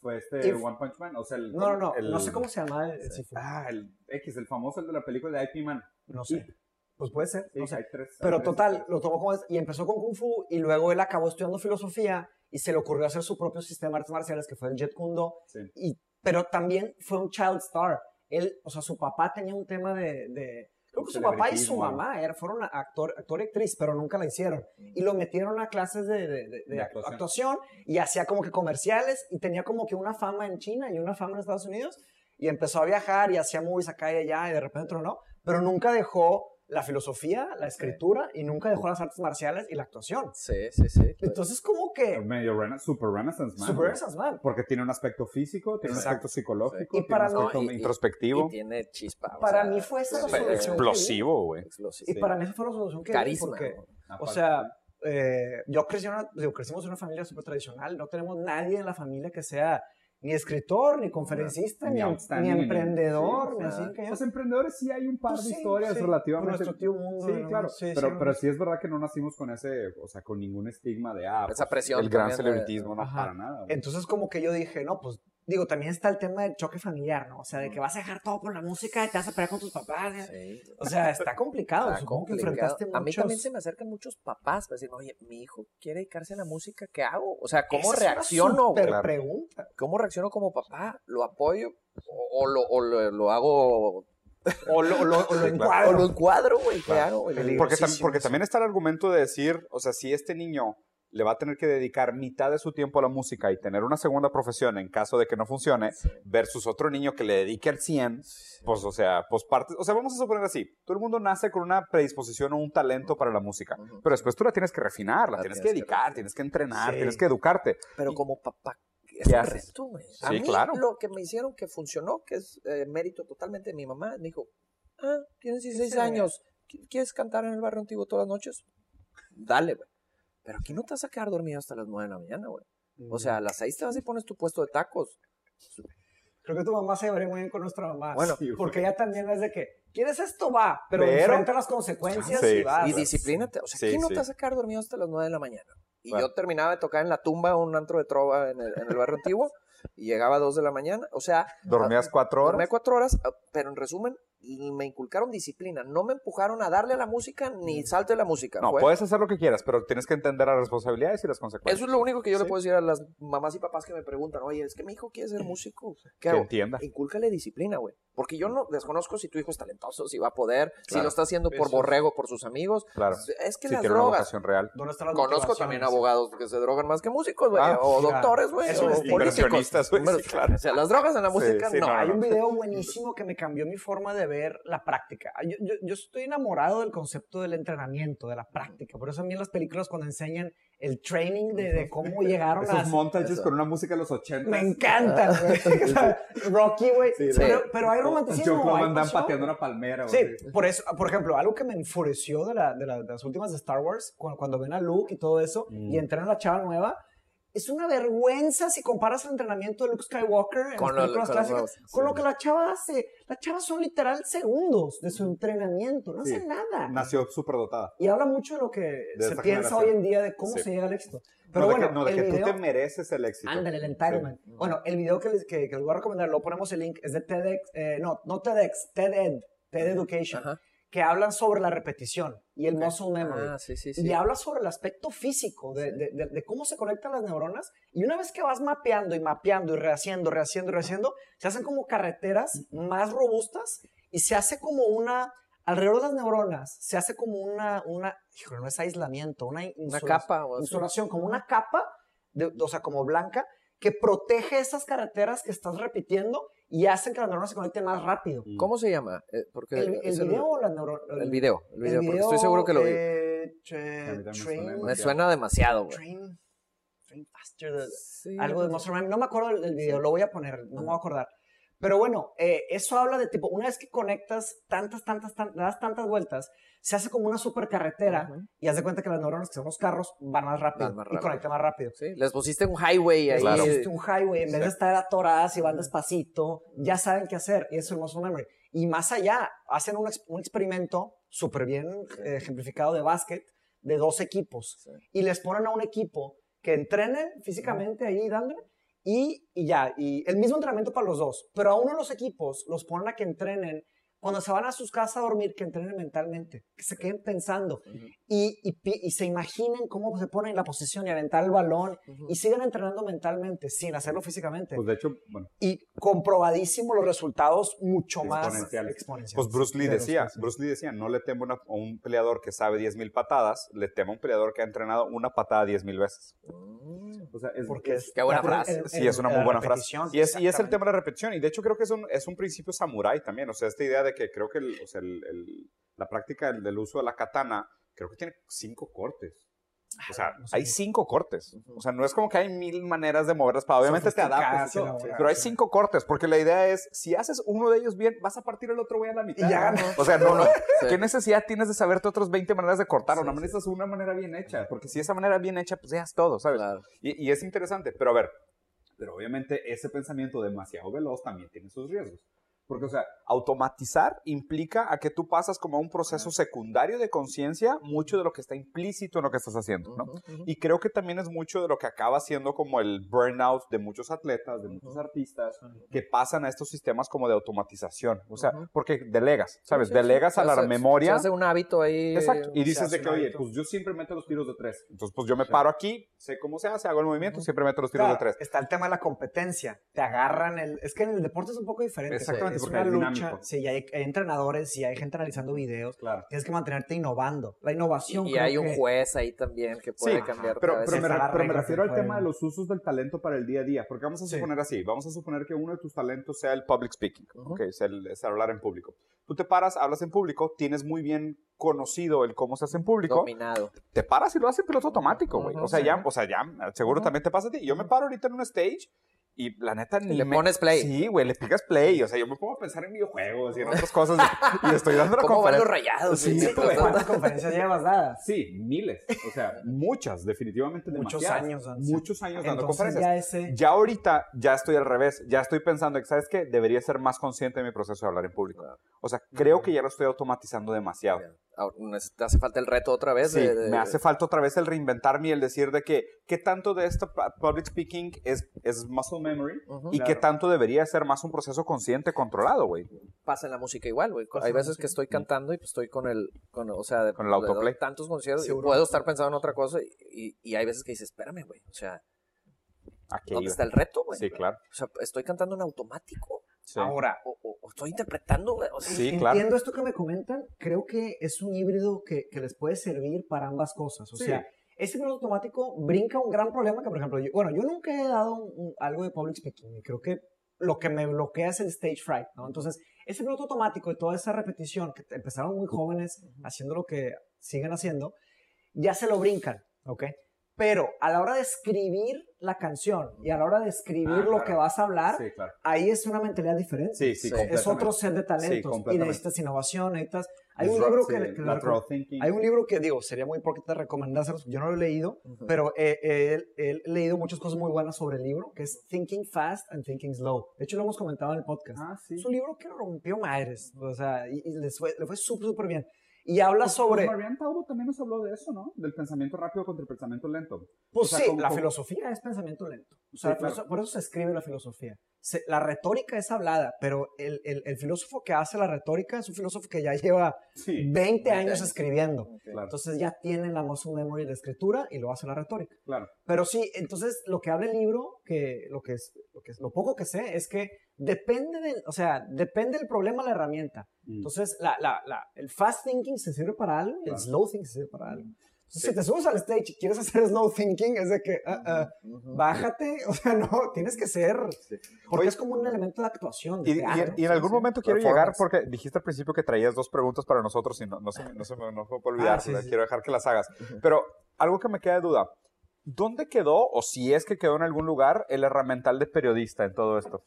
Fue este One Punch Man, o sea, el... No, no, no, el- no sé cómo se llama el, shifu. Ah, el X, el famoso, el de la película de IP Man. No sé. Pues puede ser, Sí, no sé. hay tres. hay Pero tres. total, lo tomó como es, y empezó con Kung Fu y luego él acabó estudiando filosofía y se le ocurrió hacer su propio sistema de artes marciales que fue el Jet Kundo. Sí. Y, pero también fue un child star. Él, o sea, su papá tenía un tema de... de creo que su papá y su mamá era, fueron actor, actor y actriz, pero nunca la hicieron. Y lo metieron a clases de, de- de- de De actuación. actuación. y hacía como que comerciales y tenía como que una fama en China y una fama en Estados Unidos. Y empezó a viajar y hacía movies acá y allá y de repente no, pero nunca dejó la filosofía, la escritura y nunca dejó las artes marciales y la actuación. Sí, sí, sí. Entonces como que Medio rena- super Renaissance Man. super esas man. Porque tiene un aspecto físico, tiene Exacto. un aspecto psicológico, Y tiene para un no- aspecto y- y- introspectivo. Y tiene chispa. o Para sea, mí fue esa la es- solución. explosivo, güey. Explosivo. Y Sí. para mí esa fue la solución que Carisma. porque, ¿no? o sea, eh, yo crecí en una, digo, crecimos en una familia súper tradicional, no tenemos nadie en la familia que sea ni escritor, ni conferencista, ni, outstanding, ni emprendedor, sí, así que Los emprendedores sí hay un par Pues de sí, historias sí, relativamente. nuestro tío mundo, Sí, ¿no? claro. Sí, pero, sí, pero sí. es verdad que no nacimos con ese, o sea, con ningún estigma de, ah, Esa pues, presión El gran celebritismo, no, Ajá. para nada. güey. Entonces como que yo dije, no, pues digo, también está el tema del choque familiar, ¿no? O sea, de que vas a dejar todo por la música y te vas a pelear con tus papás. ¿eh? Sí. O sea, está complicado. Está Supongo que complicado. enfrentaste A mí también se me acercan muchos papás para decir, oye, mi hijo quiere dedicarse a la música, ¿qué hago? O sea, ¿cómo Esa es una reacciono? pregunta. ¿Cómo reacciono como papá? ¿Lo apoyo? ¿O, o lo, o lo, lo hago? O lo, o lo, o lo ¿O encuadro. lo encuadro, güey? ¿Qué Claro. Porque, tam- también está el argumento de decir, o sea, si este niño le va a tener que dedicar mitad de su tiempo a la música y tener una segunda profesión en caso de que no funcione, versus otro niño que le dedique al 100, pues, o sea, pues parte, o sea, vamos a suponer así, todo el mundo nace con una predisposición o un talento para la música, Ujú. pero después tú la tienes que refinar, la La tienes que tienes que dedicar, refinar. tienes que entrenar, Sí. tienes que educarte. Pero Y- como papá, es ¿Qué un haces? reto, güey. A Sí, mí claro. lo que me hicieron que funcionó, que es eh, mérito totalmente de mi mamá, me dijo, ah, tienes 16 Sí. años, ¿qui- ¿quieres cantar en el barrio antiguo todas las noches? Dale, güey. Pero aquí no te vas a quedar dormido hasta las 9 de la mañana, güey. O sea, a las 6 te vas y pones tu puesto de tacos. Creo que tu mamá se llevaría muy bien con nuestra mamá. Bueno, Sí, porque ella también es de que, ¿quieres esto? Va, pero, Pero- enfrenta las consecuencias Sí, y vas. y disciplínate. O sea, Sí, aquí no sí. te vas a quedar dormido hasta las 9 de la mañana. Y Bueno. yo terminaba de tocar en la tumba un antro de trova en el, en el barrio antiguo. y llegaba a 2 de la mañana. O sea, ¿Dormías cuatro horas? dormía cuatro horas, pero en resumen, y me inculcaron disciplina. No me empujaron a darle a la música ni salto de la música. No, Fue- puedes hacer lo que quieras, pero tienes que entender las responsabilidades y las consecuencias. Eso es lo único que yo le puedo decir a las mamás y papás que me preguntan, oye, es que mi hijo quiere ser músico. ¿Qué Que hago? entienda. Incúlcale disciplina, güey. Porque yo no desconozco si tu hijo es talentoso, si va a poder, si lo está haciendo por Eso. borrego, por sus amigos. Claro. Es que Si las tiene una drogas. vocación real. ¿Dónde están las Conozco también abogados que se drogan más que músicos, güey. Ah, o doctores, güey. O políticos. güey, sí, claro. O sea, las drogas en la música, sí, no. no, Hay un video buenísimo que me cambió mi forma de ver la práctica. Yo, yo, yo estoy enamorado del concepto del entrenamiento, de la práctica. Por eso a mí en las películas cuando enseñan el training de, de cómo llegaron a... montages Eso. con una música de los 80. Me encanta, güey. O sea, Rocky, güey. Sí, pero, pero hay romanticismo. hay pasión. una palmera. Sí, por eso, por ejemplo, algo que me enfureció de, la- de la- de las últimas de Star Wars, cu- cuando, ven a Luke y todo eso, Mm. y entrenan a la chava nueva, es una vergüenza si comparas el entrenamiento de Luke Skywalker en Con las lo- películas con los clásicas nuevos, con sí. lo que la chava hace. Las chavas son literal segundos de su entrenamiento, no Sí. hacen nada. Nació súper dotada. Y habla mucho de lo que De se piensa generación. hoy en día de cómo Sí. se llega al éxito. Pero no, bueno, de que, no, de el que video, tú te mereces el éxito. Ándale, el entitlement. Bueno, el video que les, que, que les voy a recomendar, lo ponemos el link, es de TEDx, eh, no, no TEDx, TED TED Education, Ajá. Que hablan sobre la repetición y el muscle memory. Ah, sí, sí, sí. Y habla sobre el aspecto físico de, de- de- de cómo se conectan las neuronas. Y una vez que vas mapeando y mapeando y rehaciendo, rehaciendo, rehaciendo, se hacen como carreteras más robustas y se hace como una, alrededor de las neuronas, se hace como una, una híjole, no es aislamiento, una, Una capa. o insolación, como una capa, de, o sea, como blanca, que protege esas carreteras que estás repitiendo y hacen que las neuronas se conecten más rápido. ¿Cómo se llama? Eh, porque El, el es video o las neuronas? El video, el video, porque estoy seguro que lo vi. eh, train, Me demasiado. suena demasiado, güey. train, train faster, Sí, algo de Muscle Memory. No me acuerdo del, del video, lo voy a poner, no me voy a acordar. Pero bueno, eh, eso habla de tipo, una vez que conectas tantas, tantas, tantas, das tantas vueltas, se hace como una supercarretera y haz de cuenta que las neuronas, que son los carros, van más rápido, más y rápido. conectan más rápido. Sí, les pusiste un highway ahí. Claro. Hiciste un highway, en vez de estar atoradas y van despacito, ya saben qué hacer, y eso es muscle memory. Y más allá, hacen un, ex- un experimento súper bien eh, ejemplificado de básquet de dos equipos, Sí. y les ponen a un equipo que entrenen físicamente ahí dándole, y, y ya, y el mismo entrenamiento para los dos, pero a uno de los equipos los ponen a que entrenen cuando se van a sus casas a dormir, que entrenen mentalmente, que se queden pensando Ujú. y, y pi- y se imaginen cómo se ponen en la posición y aventar el balón Ujú. y sigan entrenando mentalmente sin hacerlo físicamente. Pues de hecho, bueno, y comprobadísimo los resultados mucho más Exponenciales. pues Bruce Lee de decía, Bruce Lee decía, no le temo una- a un peleador que sabe 10.000 patadas, le temo a un peleador que ha entrenado una patada 10.000 veces. Mm. O sea, es, Porque es, Qué buena frase. el- Sí, es una muy buena frase. Y es, y es el tema de la repetición. Y de hecho creo que es un, es un principio samurái también. O sea, esta idea de que creo que el- o sea, el- el- la práctica del, del uso de la katana, creo que tiene cinco cortes. O sea, no sé. hay cinco cortes. O sea, no es como que hay mil maneras de mover la espada. Obviamente te adaptas, pero hay cinco cortes, porque la idea es, si haces uno de ellos bien, vas a partir el otro güey a la mitad. Y ya ganó. O sea, no, no. Sí. ¿Qué necesidad tienes de saberte otras 20 maneras de cortar? o Sí, no sí. necesitas una manera bien hecha, porque si esa manera bien hecha, pues ya es todo, ¿sabes? Claro. Y, y es interesante, pero a ver, pero obviamente ese pensamiento demasiado veloz también tiene sus riesgos. Porque, o sea, automatizar implica a que tú pasas como a un proceso secundario de conciencia mucho de lo que está implícito en lo que estás haciendo, ¿no? Y creo que también es mucho de lo que acaba siendo como el burnout de muchos atletas, de muchos artistas, que pasan a estos sistemas como de automatización. O sea, porque delegas, ¿sabes? Sí, sí, delegas a la memoria. Se hace un hábito ahí. Exacto. Y dices de que, oye, pues yo siempre meto los tiros de tres. Entonces, pues yo me paro aquí, sé cómo se hace, hago el movimiento, siempre meto los tiros Claro, de tres. Está el tema de la competencia. Te agarran el. Es que en el deporte es un poco diferente. Exactamente, Es una es lucha. Sí, hay, hay entrenadores, sí, hay gente analizando videos. Claro. Tienes que mantenerte innovando. La innovación. Y creo hay un que- juez ahí también que puede Sí, cambiar. Pero, pero me, pero me refiero al tema de los usos del talento para el día a día, porque vamos a Sí. suponer así, vamos a suponer que uno de tus talentos sea el public speaking, Ujú. ok, es, el, es hablar en público. Tú te paras, hablas en público, tienes muy bien conocido el cómo se hace en público, Dominado. te paras y lo haces en piloto automático, güey. Ujú, o sea, sí. ya, o sea, ya, seguro Ujú. también te pasa a ti. Yo me paro ahorita en un stage y la neta ni le me- pones play. Sí, güey, le picas play. O sea, yo me pongo a pensar en videojuegos y en otras cosas y estoy dando la ¿Cómo van los conferencia. rayados? Sí, güey. ¿Cuántas conferencias llevas dadas? Sí, miles. O sea, muchas, definitivamente Muchos demasiadas. años, ¿no? Muchos años dando Entonces conferencias. ya ese. Ya ahorita ya estoy al revés, ya estoy pensando que, ¿sabes qué? Debería ser más consciente de mi proceso de hablar en público. O sea, creo que ya lo estoy automatizando demasiado. Te hace falta el reto otra vez. Sí, de- de- me hace falta otra vez el reinventarme y el decir de que qué tanto de esto pa- public speaking es, es muscle memory y qué tanto debería ser más un proceso consciente, controlado, güey. pasa en la música igual, güey. Hay veces que estoy cantando y pues estoy con el, con, o sea, Con el autoplay. tantos conciertos y puedo estar pensando en otra cosa y, y- y hay veces que dices, espérame, güey, o sea, Aquí ¿dónde iba. está el reto, güey? Sí, claro. O sea, estoy cantando en automático. Sí. Ahora, O, o- o estoy interpretando, güey. O sea, Sí, entiendo claro. esto que me comentan. Creo que es un híbrido que, que les puede servir para ambas cosas. O Sí. sea, ese piloto automático brinca un gran problema que, por ejemplo, yo, bueno, yo nunca he dado un- un- algo de public speaking y creo que lo que me bloquea es el stage fright, ¿no? Entonces, ese piloto automático y toda esa repetición que empezaron muy jóvenes haciendo lo que siguen haciendo, ya se lo brincan, ¿ok? Pero a la hora de escribir la canción y a la hora de escribir Ah, lo claro. que vas a hablar, Sí, claro. ahí es una mentalidad diferente. Sí, sí, Sí. Es otro set de talentos y necesitas innovación, necesitas... Hay un libro sí, que, que recom- hay un libro que digo, sería muy importante recomendárselos, yo no lo he leído, Ujú. pero he, he- he leído muchas cosas muy buenas sobre el libro, que es Thinking Fast and Thinking Slow. De hecho, lo hemos comentado en el podcast. Ah, sí. Es un libro que rompió madres, o sea, y, y les fue, le fue súper, súper bien. Y habla sobre, Marianne Taubo también nos habló de eso, ¿no? Del pensamiento rápido contra el pensamiento lento. pues o sea, sí, como- la como- filosofía es pensamiento lento. O sea, Sí, la claro. por eso se escribe la filosofía. Se- la retórica es hablada, pero el, el- el filósofo que hace la retórica es un filósofo que ya lleva Sí, 20 años años. escribiendo. Ok. claro, Entonces ya tiene la muscle memory de escritura y lo hace la retórica. claro. Pero sí, entonces lo que habla el libro, que lo que es, lo que es, lo poco que sé, es que depende del, o sea, depende del problema la herramienta. Mm. Entonces, la, la, la, el fast thinking se sirve para algo y el Claro. slow thinking se sirve para algo. Entonces, Sí. si te subes al stage y quieres hacer slow thinking, es de que, ah, ah, bájate, o sea, no, tienes que ser, porque Oye, es como un elemento de actuación. de Y, y- teatro, y en sí, algún sí. momento quiero llegar, porque dijiste al principio que traías dos preguntas para nosotros y no, no se, me- no se me no se me puede olvidar, Ah, sí, sí. quiero dejar que las hagas. Pero algo que me queda de duda, ¿dónde quedó, o si es que quedó en algún lugar, el herramental de periodista en todo esto?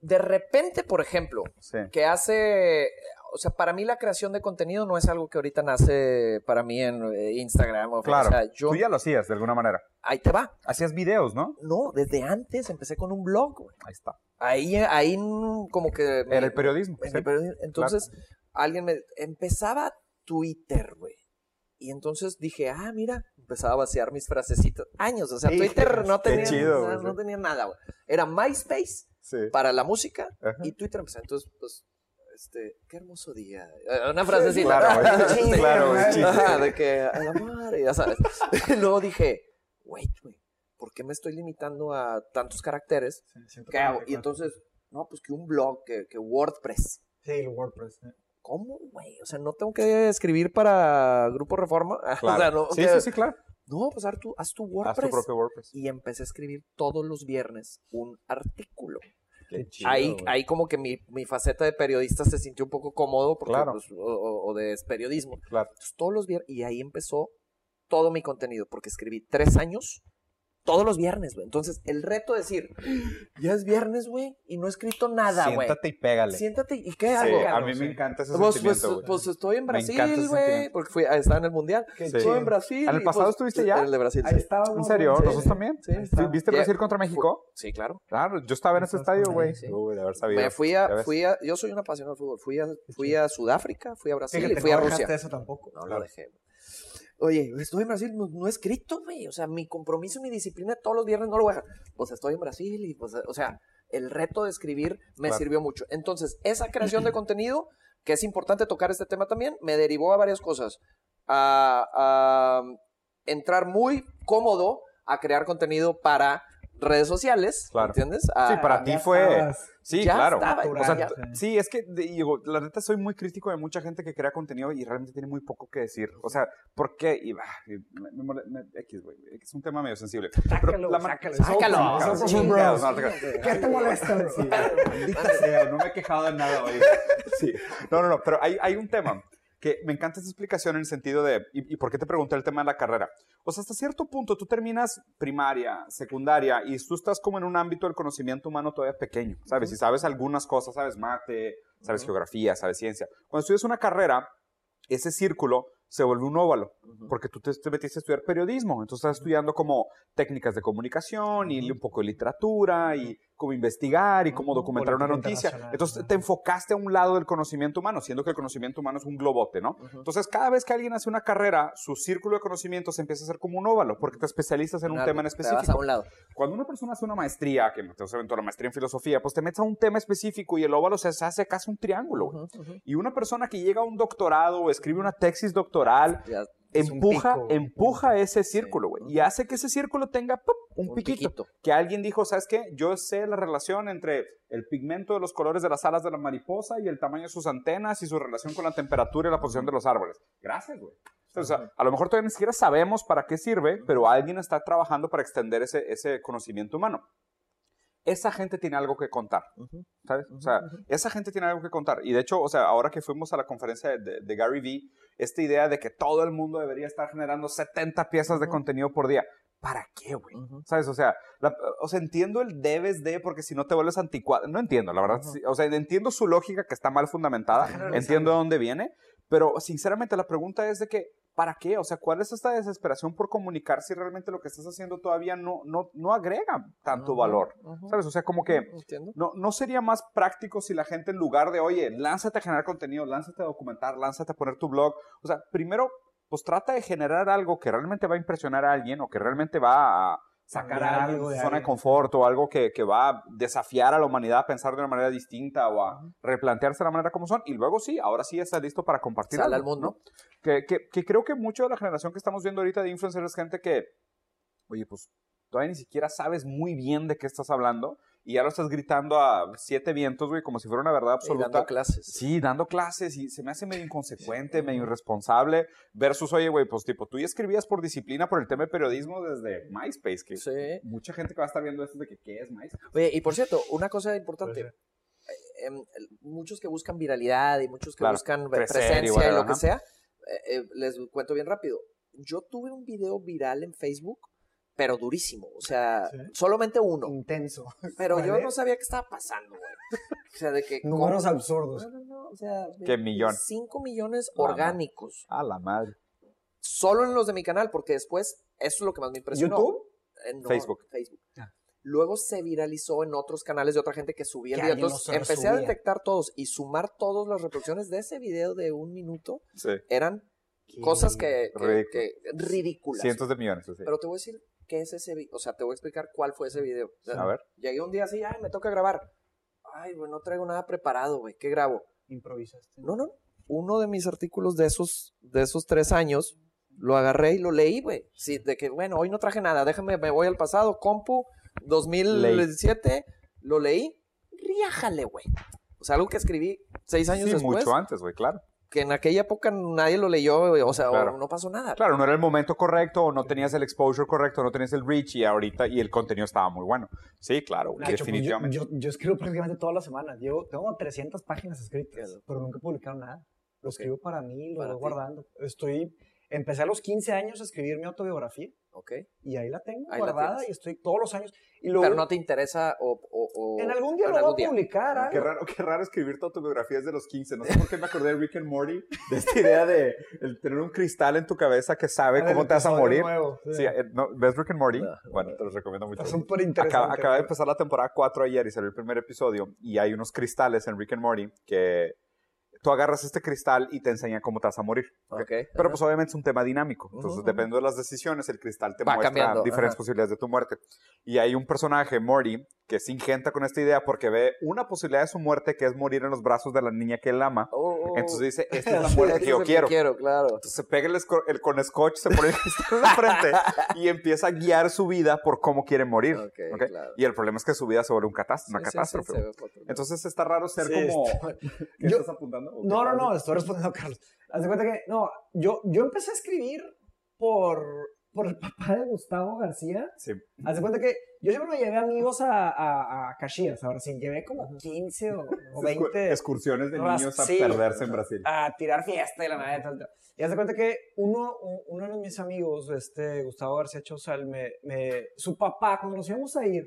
De repente, por ejemplo, Sí. que hace, o sea, para mí la creación de contenido no es algo que ahorita nace para mí en eh, Instagram. O, Claro, o sea, yo, tú ya lo hacías de alguna manera. ahí te va. Hacías videos, ¿no? No, desde antes empecé con un blog, güey. Ahí está. Ahí, ahí como que... me- Era el periodismo. en sí. el periodismo. Entonces, alguien me... Empezaba Twitter, güey. Y entonces dije, ah, mira, empezaba a vaciar mis frasecitas. Años, o sea, Twitter no tenía, chido, no tenía nada, güey. Era MySpace Sí. para la música Ajá. y Twitter empezó. Entonces, pues, este, qué hermoso día. Eh, Una frasecita. Claro, güey. Sí, Claro, chiste. de que, a la madre, ya sabes. Y luego dije, wait, güey, ¿por qué me estoy limitando a tantos caracteres? Sí, siento ¿Qué hago? Y entonces, no, pues que un blog, que, que WordPress. Sí, el WordPress. sí. ¿Cómo, güey? O sea, no tengo que escribir para Grupo Reforma. Claro. O sea, no, sí, que- sí, sí, claro. no, pues haz tu, haz tu Haz tu WordPress. propio WordPress. Y empecé a escribir todos los viernes un artículo. Chido, ahí, güey. ahí como que mi, mi faceta de periodista se sintió un poco cómodo porque, Claro. pues, o de periodismo. Claro. Entonces, todos los viernes, y ahí empezó todo mi contenido, porque escribí tres años, todos los viernes, güey. Entonces, el reto de decir, ya es viernes, güey, y no he escrito nada, güey. Siéntate y pégale. Siéntate, ¿y qué Sí, hago? a mí sí. me encanta ese Pues, pues, sentimiento, güey. pues estoy en Brasil, güey, porque fui, estaba en el Mundial. Qué Sí. Estuve en Brasil. ¿En el y, pasado pues, estuviste ya? En el de Brasil, Ahí sí. estaba. ¿En serio? Sí, ¿Nosotros sí. también? Sí. ¿Viste Brasil contra México? Sí, claro. Claro, yo estaba en ese estadio, güey. Sí. Uy, de haber sabido. Me fui a, fui a, yo soy un apasionado del fútbol. Fui a, fui a Sudáfrica, fui a Brasil y fui a no Rusia. dejaste eso tampoco. No lo dejé. Oye, estoy en Brasil, no, no he escrito, güey. O sea, mi compromiso y mi disciplina todos los viernes no lo voy a dejar. Pues estoy en Brasil y, pues, o sea, el reto de escribir me Claro. sirvió mucho. Entonces, esa creación de contenido, que es importante tocar este tema también, me derivó a varias cosas. A, a entrar muy cómodo a crear contenido para redes sociales, Claro. ¿entiendes? A- Sí, para ti fue... estabas. Sí, Ya claro. estaba, O sea, ya. sí, es que, digo, la neta soy muy crítico de mucha gente que crea contenido y realmente tiene muy poco que decir. O sea, ¿por qué? Y, bah, y me, me me- X, güey. Es un tema medio sensible. Sácalo, sácalo. Sácalo, Sácalo. ¿Qué te molesta? Sí, maldita sea, no me he quejado de nada hoy. Sí. No, no, no, pero hay, hay un tema que me encanta esta explicación en el sentido de, y, y por qué te pregunté el tema de la carrera? O sea, hasta cierto punto tú terminas primaria, secundaria, y tú estás como en un ámbito del conocimiento humano todavía pequeño, ¿sabes? Y sabes algunas cosas, sabes mate, sabes Ujú. geografía, sabes ciencia. Cuando estudias una carrera, ese círculo se vuelve un óvalo, porque tú te, te metiste a estudiar periodismo, entonces estás estudiando como técnicas de comunicación y un poco de literatura y cómo investigar y cómo documentar una noticia. Entonces te enfocaste a un lado del conocimiento humano, siendo que el conocimiento humano es un globote, ¿no? Entonces cada vez que alguien hace una carrera, su círculo de conocimiento se empieza a hacer como un óvalo, porque te especializas en un tema en te vas específico. a un lado. Cuando una persona hace una maestría, que te aventó la maestría en filosofía, pues te metes a un tema específico y el óvalo se hace casi un triángulo. Y una persona que llega a un doctorado o escribe una tesis doctoral, Ya, empuja, pico. empuja ese círculo, güey. Y hace que ese círculo tenga ¡pup! un, Un piquito. piquito. Que alguien dijo, ¿sabes qué? Yo sé la relación entre el pigmento de los colores de las alas de la mariposa y el tamaño de sus antenas y su relación con la temperatura y la posición de los árboles. Gracias, güey. O sea, a lo mejor todavía ni siquiera sabemos para qué sirve, pero alguien está trabajando para extender ese, ese conocimiento humano. Esa gente tiene algo que contar. ¿sabes? O sea, esa gente tiene algo que contar. Y de hecho, o sea, ahora que fuimos a la conferencia de- de Gary Vee, esta idea de que todo el mundo debería estar generando 70 piezas de contenido por día. ¿Para qué, güey? Ujú. ¿Sabes? O sea, la- o sea, entiendo el debes de porque si no te vuelves anticuado. No entiendo, la verdad. Ujú. sí, O sea, entiendo su lógica que está mal fundamentada. Entiendo de dónde viene. Pero sinceramente la pregunta es de que, ¿para qué? O sea, ¿cuál es esta desesperación por comunicar si realmente lo que estás haciendo todavía no, no, no agrega tanto valor? ¿Sabes? O sea, como que no, ¿No sería más práctico si la gente en lugar de, oye, lánzate a generar contenido, lánzate a documentar, lánzate a poner tu blog? O sea, primero, pues trata de generar algo que realmente va a impresionar a alguien o que realmente va a sacar algo de zona de confort o algo que, que va a desafiar a la humanidad a pensar de una manera distinta o a replantearse la manera como son. Y luego sí, ahora sí está listo para compartir Sale algo, al mundo. ¿no? Que, que, que creo que mucho de la generación que estamos viendo ahorita de influencers es gente que, oye, pues todavía ni siquiera sabes muy bien de qué estás hablando y ya lo estás gritando a siete vientos, güey, como si fuera una verdad Y absoluta. dando clases. Sí, dando clases y se me hace medio inconsecuente, medio irresponsable versus, oye, güey, pues tipo, tú ya escribías por disciplina por el tema de periodismo desde MySpace, que Sí. mucha gente que va a estar viendo esto de que, ¿qué es MySpace? Oye, y por cierto, una cosa importante. Eh, el- muchos que buscan viralidad y muchos que Claro, buscan crecer y presencia y, lo que sea, eh, eh, les cuento bien rápido. Yo tuve un video viral en Facebook, pero durísimo. O sea, Sí. solamente uno. Intenso. Pero yo ¿Cuál no sabía qué estaba pasando, güey. O sea, de que... Números ¿cómo? absurdos. No, no, no, o sea... ¿Qué millón? 5 millones orgánicos. A la madre. Solo en los de mi canal, porque después, eso es lo que más me impresionó. ¿YouTube? Eh, no, Facebook. Facebook. Ah. Luego se viralizó en otros canales de otra gente que subía el video. Entonces los empecé a detectar todos y sumar todas las reproducciones de ese video de un minuto Sí. eran cosas que, que- ridículas. Cientos de millones. sí. Pero te voy a decir qué es ese video. O sea, te voy a explicar cuál fue ese video. O sea, A ver. Llegué un día así, ay, me toca grabar. Ay, güey, no traigo nada preparado, güey. ¿Qué grabo? Improvisaste. No, no. Uno de mis artículos de esos, de esos tres años, lo agarré y lo leí, güey. Sí, de que, bueno, hoy no traje nada, déjame, me voy al pasado, compu, 2017, lo leí, riájale, güey. O sea, algo que escribí seis años Sí, después, mucho antes, güey, claro. Que en aquella época nadie lo leyó, o sea, o Claro. no pasó nada. Claro, no era el momento correcto, o no tenías el exposure correcto, no tenías el reach y ahorita y el contenido estaba muy bueno. Sí, claro, Nacho, pues, definitivamente. yo, yo, yo escribo prácticamente todas las semanas. Llevo, tengo 300 páginas escritas, pero nunca he publicado nada. Lo escribo para mí, lo voy guardando. Estoy, empecé a los 15 años a escribir mi autobiografía Ok. y ahí la tengo Ahí la guardada tienes. y estoy todos los años. Y luego, Pero no te interesa o... o- o- en algún día en lo voy a publicar. Qué raro, qué raro escribir tu autobiografía desde los 15. No sé por qué me acordé de Rick and Morty, de esta idea de el tener un cristal en tu cabeza que sabe el cómo te vas a morir. nuevo, sí. Sí, eh, ¿no? ¿Ves Rick and Morty? No, bueno, te los recomiendo mucho. Está súper interesante. Acaba, acaba de empezar la temporada 4 ayer y salió el primer episodio y hay unos cristales en Rick and Morty que tú agarras este cristal y te enseña cómo te vas a morir. Ok. Pero pues obviamente es un tema dinámico. Entonces, Ujú, dependiendo de las decisiones, el cristal te Va muestra cambiando, diferentes ajá. posibilidades de tu muerte. Y hay un personaje, Morty, que se ingenta con esta idea porque ve una posibilidad de su muerte que es morir en los brazos de la niña que él ama. Oh, oh, Entonces dice, esta es la muerte que yo quiero. quiero, claro. Entonces se pega el, el con scotch, se pone el cristal en la frente y empieza a guiar su vida por cómo quiere morir. Ok, ¿ok? claro. Y el problema es que su vida se vuelve un catás- una Sí, sí, sí, catástrofe. Entonces está raro ser Sí, como... está- ¿Qué Yo- estás apuntando? ¿O qué No, no, no, estoy respondiendo Carlos. Haz de cuenta que, no, yo, yo empecé a escribir por, por el papá de Gustavo García. Sí. Haz de cuenta que yo siempre me llevé amigos a, a, a Caxias, ahora sí, llevé como 15 o, o Escu- 20 Excursiones de niños a sí. perderse en Brasil. a tirar fiesta y la madre. tal, tal. Y haz de cuenta que uno, un- uno de mis amigos, este, Gustavo García Chosal, me, me, su papá, cuando nos íbamos a ir,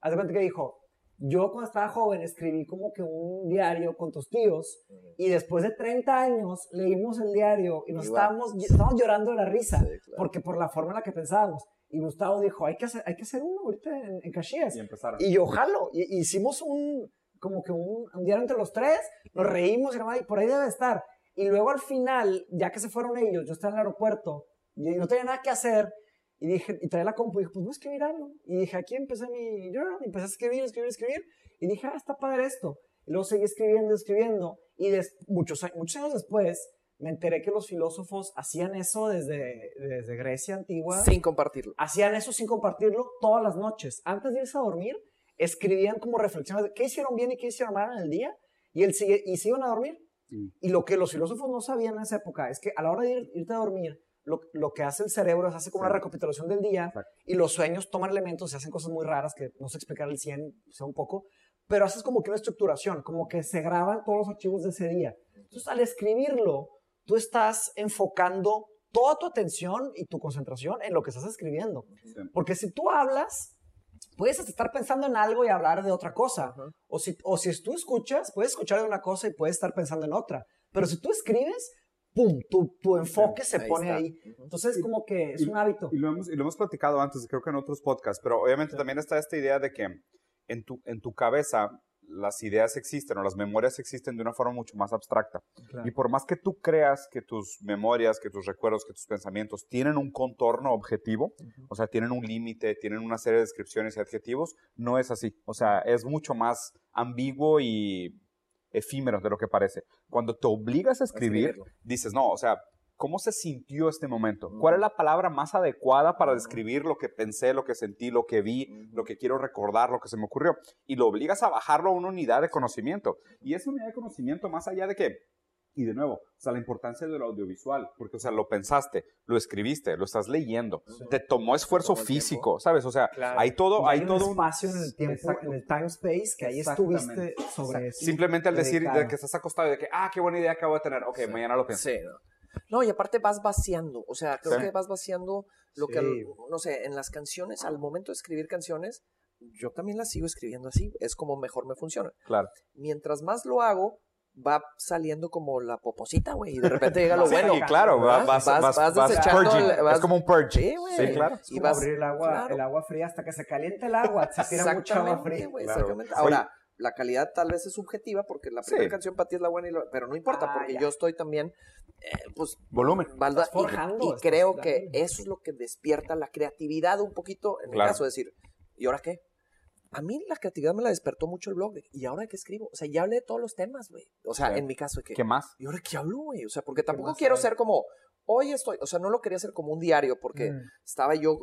haz de cuenta que dijo, yo cuando estaba joven escribí como que un diario con tus tíos Y después de 30 años leímos el diario y nos estábamos, estábamos llorando de la risa, Sí, claro. porque por la forma en la que pensábamos. Y Gustavo dijo, hay que hacer, hay que hacer uno ahorita en, en Caxias. Y empezaron. Y yo jalo. Y, hicimos un, como que un, un diario entre los tres, nos reímos y, y por ahí debe estar. Y luego al final, ya que se fueron ellos, yo estaba en el aeropuerto y no tenía nada que hacer. Y dije, y traía la compu y dije, pues voy a escribir algo. Y dije, aquí empecé mi journal, y empecé a escribir, escribir, escribir. Y dije, ah, está padre esto. Y luego seguí escribiendo, escribiendo. Y des- muchos, muchos años después, me enteré que los filósofos hacían eso desde, desde Grecia antigua Sin compartirlo. hacían eso sin compartirlo todas las noches. Antes de irse a dormir, escribían como reflexiones de qué hicieron bien y qué hicieron mal en el día y, el, sigue- y se iban a dormir. Y lo que los filósofos no sabían en esa época es que a la hora de ir- irte a dormir, lo, lo que hace el cerebro es hace como Sí. una recapitulación del día Exacto. y los sueños toman elementos y hacen cosas muy raras que no sé explicar el 100, sé un poco, pero haces como que una estructuración, como que se graban todos los archivos de ese día. Entonces, al escribirlo, tú estás enfocando toda tu atención y tu concentración en lo que estás escribiendo. Sí. Porque si tú hablas, puedes estar pensando en algo y hablar de otra cosa. O si, o si tú escuchas, puedes escuchar de una cosa y puedes estar pensando en otra. Pero si tú escribes, ¡pum! Tu, tu enfoque se Ahí pone ahí. Ujú. Entonces, como que es Y- un hábito. Y lo hemos, y lo hemos platicado antes, creo que en otros podcasts, pero obviamente también está esta idea de que en tu, en tu cabeza las ideas existen o las memorias existen de una forma mucho más abstracta. Y por más que tú creas que tus memorias, que tus recuerdos, que tus pensamientos tienen un contorno objetivo, o sea, tienen un límite, tienen una serie de descripciones y adjetivos, no es así. O sea, es mucho más ambiguo y efímero de lo que parece. Cuando te obligas a escribir, dices, no, o sea, ¿cómo se sintió este momento? ¿Cuál es la palabra más adecuada para describir lo que pensé, lo que sentí, lo que vi, lo que quiero recordar, lo que se me ocurrió? Y lo obligas a bajarlo a una unidad de conocimiento. Y esa unidad de conocimiento, más allá de que, y de nuevo, o sea, la importancia de lo audiovisual, porque, o sea, lo pensaste, lo escribiste, lo estás leyendo, te tomó esfuerzo Tomó el tiempo. físico, ¿sabes? O sea, Claro. hay todo, Y hay un todo un... espacio en el tiempo, Exacto. en el time space, que ahí estuviste sobre eso. Simplemente al decir de que estás acostado y de que, ah, qué buena idea acabo de tener, ok, Sí. mañana lo pienso. Sí, no. Y aparte vas vaciando, o sea, creo Sí. que vas vaciando lo que, Sí. no sé, en las canciones, al momento de escribir canciones, yo también las sigo escribiendo así, es como mejor me funciona. Claro. Mientras más lo hago, va saliendo como la poposita, güey, y de repente llega lo Sí, bueno. claro, ¿verdad? vas, vas, vas, vas desechando purging. el- vas- es como un purge. Sí, güey. Sí, claro. Es Y vas- abrir el agua, claro. el agua fría hasta que se caliente el agua. Se tira mucha agua Exactamente, fría. güey, Claro. exactamente. Ahora, la calidad tal vez es subjetiva porque la primera Sí. canción para ti es la buena, y lo- pero no importa Ah, porque ya. yo estoy también, eh, pues, Volumen. valda- Estás y- forjando, y, estás creo que eso es lo que despierta la creatividad un poquito, en mi Claro. caso, decir, ¿y ahora qué? A mí la creatividad me la despertó mucho el blog. de, ¿Y ahora qué escribo? O sea, ya hablé de todos los temas, güey. O sea, Sí. en mi caso, de que, ¿Qué más? ¿y ahora qué hablo, güey? O sea, porque tampoco quiero hay? ser como, hoy estoy, o sea, no lo quería hacer como un diario porque Mm. estaba yo,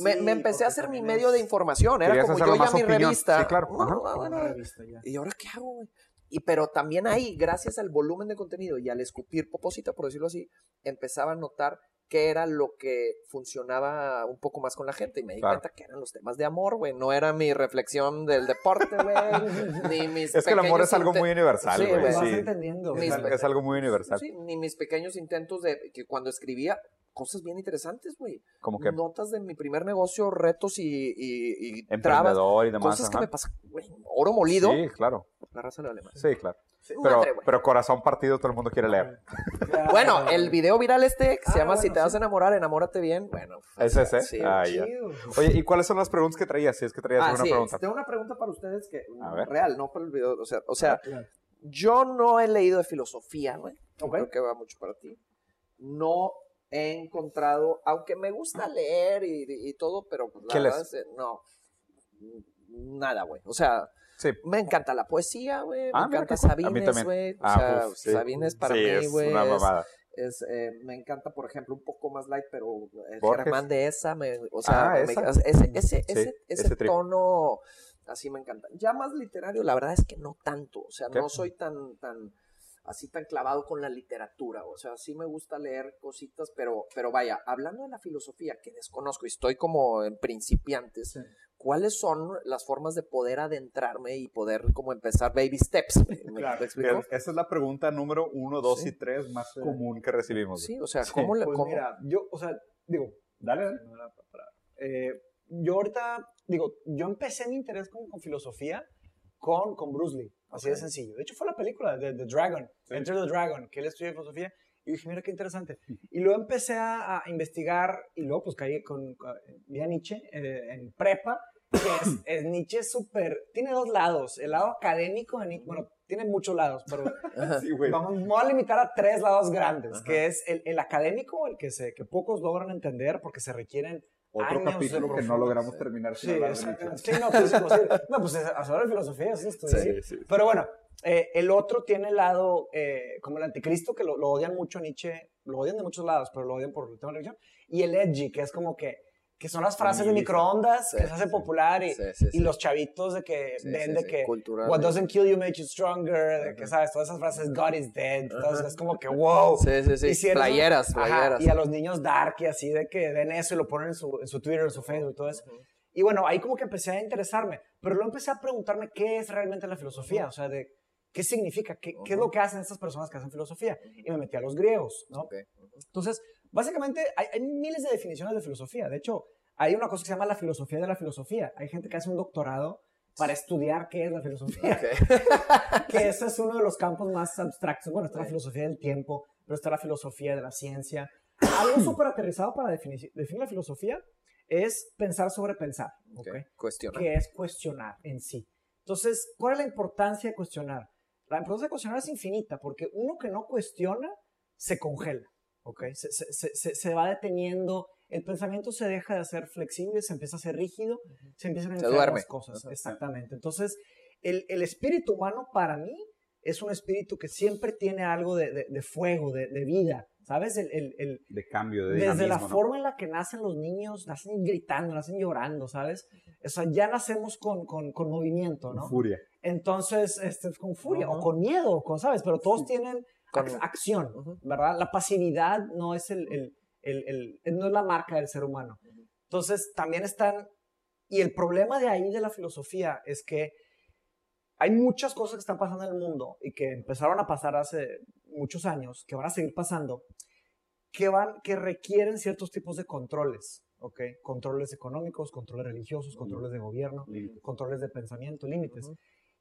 me, Sí, me empecé a hacer mi medio es- de información, era Querías como yo ya mi opinión. revista. Sí, claro. No, revista ya. ¿Y ahora qué hago, güey? Y pero también ahí, gracias al volumen de contenido y al escupir poposita, por decirlo así, empezaba a notar qué era lo que funcionaba un poco más con la gente. Y me di Claro. cuenta que eran los temas de amor, güey. No era mi reflexión del deporte, güey. ni mis Es que el amor es algo muy universal, Sí, güey. güey. Lo vas Sí. entendiendo. Mis- Es, es algo muy universal. Sí, ni mis pequeños intentos de que cuando escribía cosas bien interesantes, güey. Como que Notas de mi primer negocio, retos y, y, y trabas. emprendedor y demás. Cosas que me pasan, güey. Oro molido. Sí, claro. La raza le vale más. Sí, claro. Pero, Madre, pero corazón partido todo el mundo quiere leer. Bueno, el video viral este que se Ah, llama Si te vas a enamorar, enamórate bien. Bueno, ¿Es ese? Sí. Ah, ya. chido. Oye, ¿y cuáles son las preguntas que traías? Si es que traías Ah, alguna sí, pregunta. tengo una pregunta para ustedes que A ver. real, no para el video. O sea, o sea Claro. yo no he leído de filosofía, güey. Ok. Creo que va mucho para ti. No he encontrado, aunque me gusta leer y, y todo, pero pues, la ¿Qué verdad lees? es no. Nada, güey. O sea, Sí. me encanta la poesía, güey. Ah, me mira encanta Sabines, güey. O Ah, sea, sí. Sabines para Sí, mí, es güey. una es- mamada. es, eh, me encanta, por ejemplo, un poco más light, pero Borges. Germán de esa, me, o sea, Ah, me- esa. ese, ese, ese, ese ese tono así me encanta. Ya más literario, la verdad es que no tanto, o sea, ¿Qué? no soy tan, tan, así tan clavado con la literatura, o sea, sí me gusta leer cositas, pero, pero vaya, hablando de la filosofía que desconozco y estoy como en principiantes, Sí. ¿cuáles son las formas de poder adentrarme y poder como empezar baby steps? ¿Me, Claro. me explico? Esa es la pregunta número uno, dos Sí. y tres más Sí. común que recibimos. Sí, o sea, Sí. ¿cómo le... Pues cómo- mira, yo, o sea, digo, Dale, dale. eh, yo ahorita, digo, yo empecé mi interés con, con filosofía con, con Bruce Lee. Así de sencillo. De hecho, fue la película de The Dragon, Enter the Dragon, que él estudia filosofía. Y dije, mira qué interesante. Y luego empecé a, a investigar y luego pues caí con, vi a Nietzsche eh, en prepa. Que es, es Nietzsche es súper, tiene dos lados. El lado académico de Nietzsche, bueno, tiene muchos lados, pero Sí, vamos, voy a limitar a tres lados grandes, que es el, el académico, el que, se, que pocos logran entender porque se requieren Otro años capítulo que no logramos terminar sin Sí, hablar de. Sí, no, pues, pues, no, pues hablar de filosofía es esto. Sí, sí. sí. Pero bueno, eh, el otro tiene el lado eh, como el anticristo, que lo, lo odian mucho Nietzsche, lo odian de muchos lados, pero lo odian por el tema de religión. Y el edgy, que es como que, que son las frases de microondas Sí, que se hace popular y, Sí, y los chavitos de que ven de que cultural. what doesn't kill you makes you stronger, de que sabes, todas esas frases God is dead, entonces es como que wow. Sí, sí, sí. Y si eres playeras, Ajá, playeras. y a los niños dark y así de que ven eso y lo ponen en su, en su Twitter, en su Facebook y todo eso. Y bueno, ahí como que empecé a interesarme, pero luego empecé a preguntarme qué es realmente la filosofía, o sea, de qué significa, qué, qué es lo que hacen estas personas que hacen filosofía. Y me metí a los griegos, ¿no? Ok. Entonces, básicamente hay, hay miles de definiciones de filosofía. De hecho, hay una cosa que se llama la filosofía de la filosofía. Hay gente que hace un doctorado para estudiar qué es la filosofía Ok. que ese es uno de los campos más abstractos. Bueno, está la filosofía del tiempo, pero está la filosofía de la ciencia. Algo súper aterrizado para definir, definir la filosofía es pensar sobre pensar, ¿ok? Ok. Cuestiona. que es cuestionar en sí. Entonces, ¿cuál es la importancia de cuestionar? La importancia de cuestionar es infinita, porque uno que no cuestiona se congela, ¿ok? Se, se- se- se- va deteniendo, el pensamiento se deja de ser flexible, se empieza a ser rígido, se empiezan a enfriar las cosas, exactamente. Entonces, el, el espíritu humano para mí es un espíritu que siempre tiene algo de, de- de fuego, de, de vida, ¿sabes? El, el- el- De cambio, de desde la forma en la que nacen los niños, nacen gritando, nacen llorando, ¿sabes? O sea, ya nacemos con, con, con movimiento, ¿no? Furia. Entonces, este, con furia o con miedo, con, ¿sabes? Pero todos tienen Con- ac- acción. ¿verdad? La pasividad no es, el, el- el- el- no es la marca del ser humano. Entonces, también están... Y el problema de ahí de la filosofía es que hay muchas cosas que están pasando en el mundo y que empezaron a pasar hace muchos años, que van a seguir pasando, que, van, que requieren ciertos tipos de controles, ¿ok? Controles económicos, controles religiosos, controles de gobierno, Límites. controles de pensamiento, límites.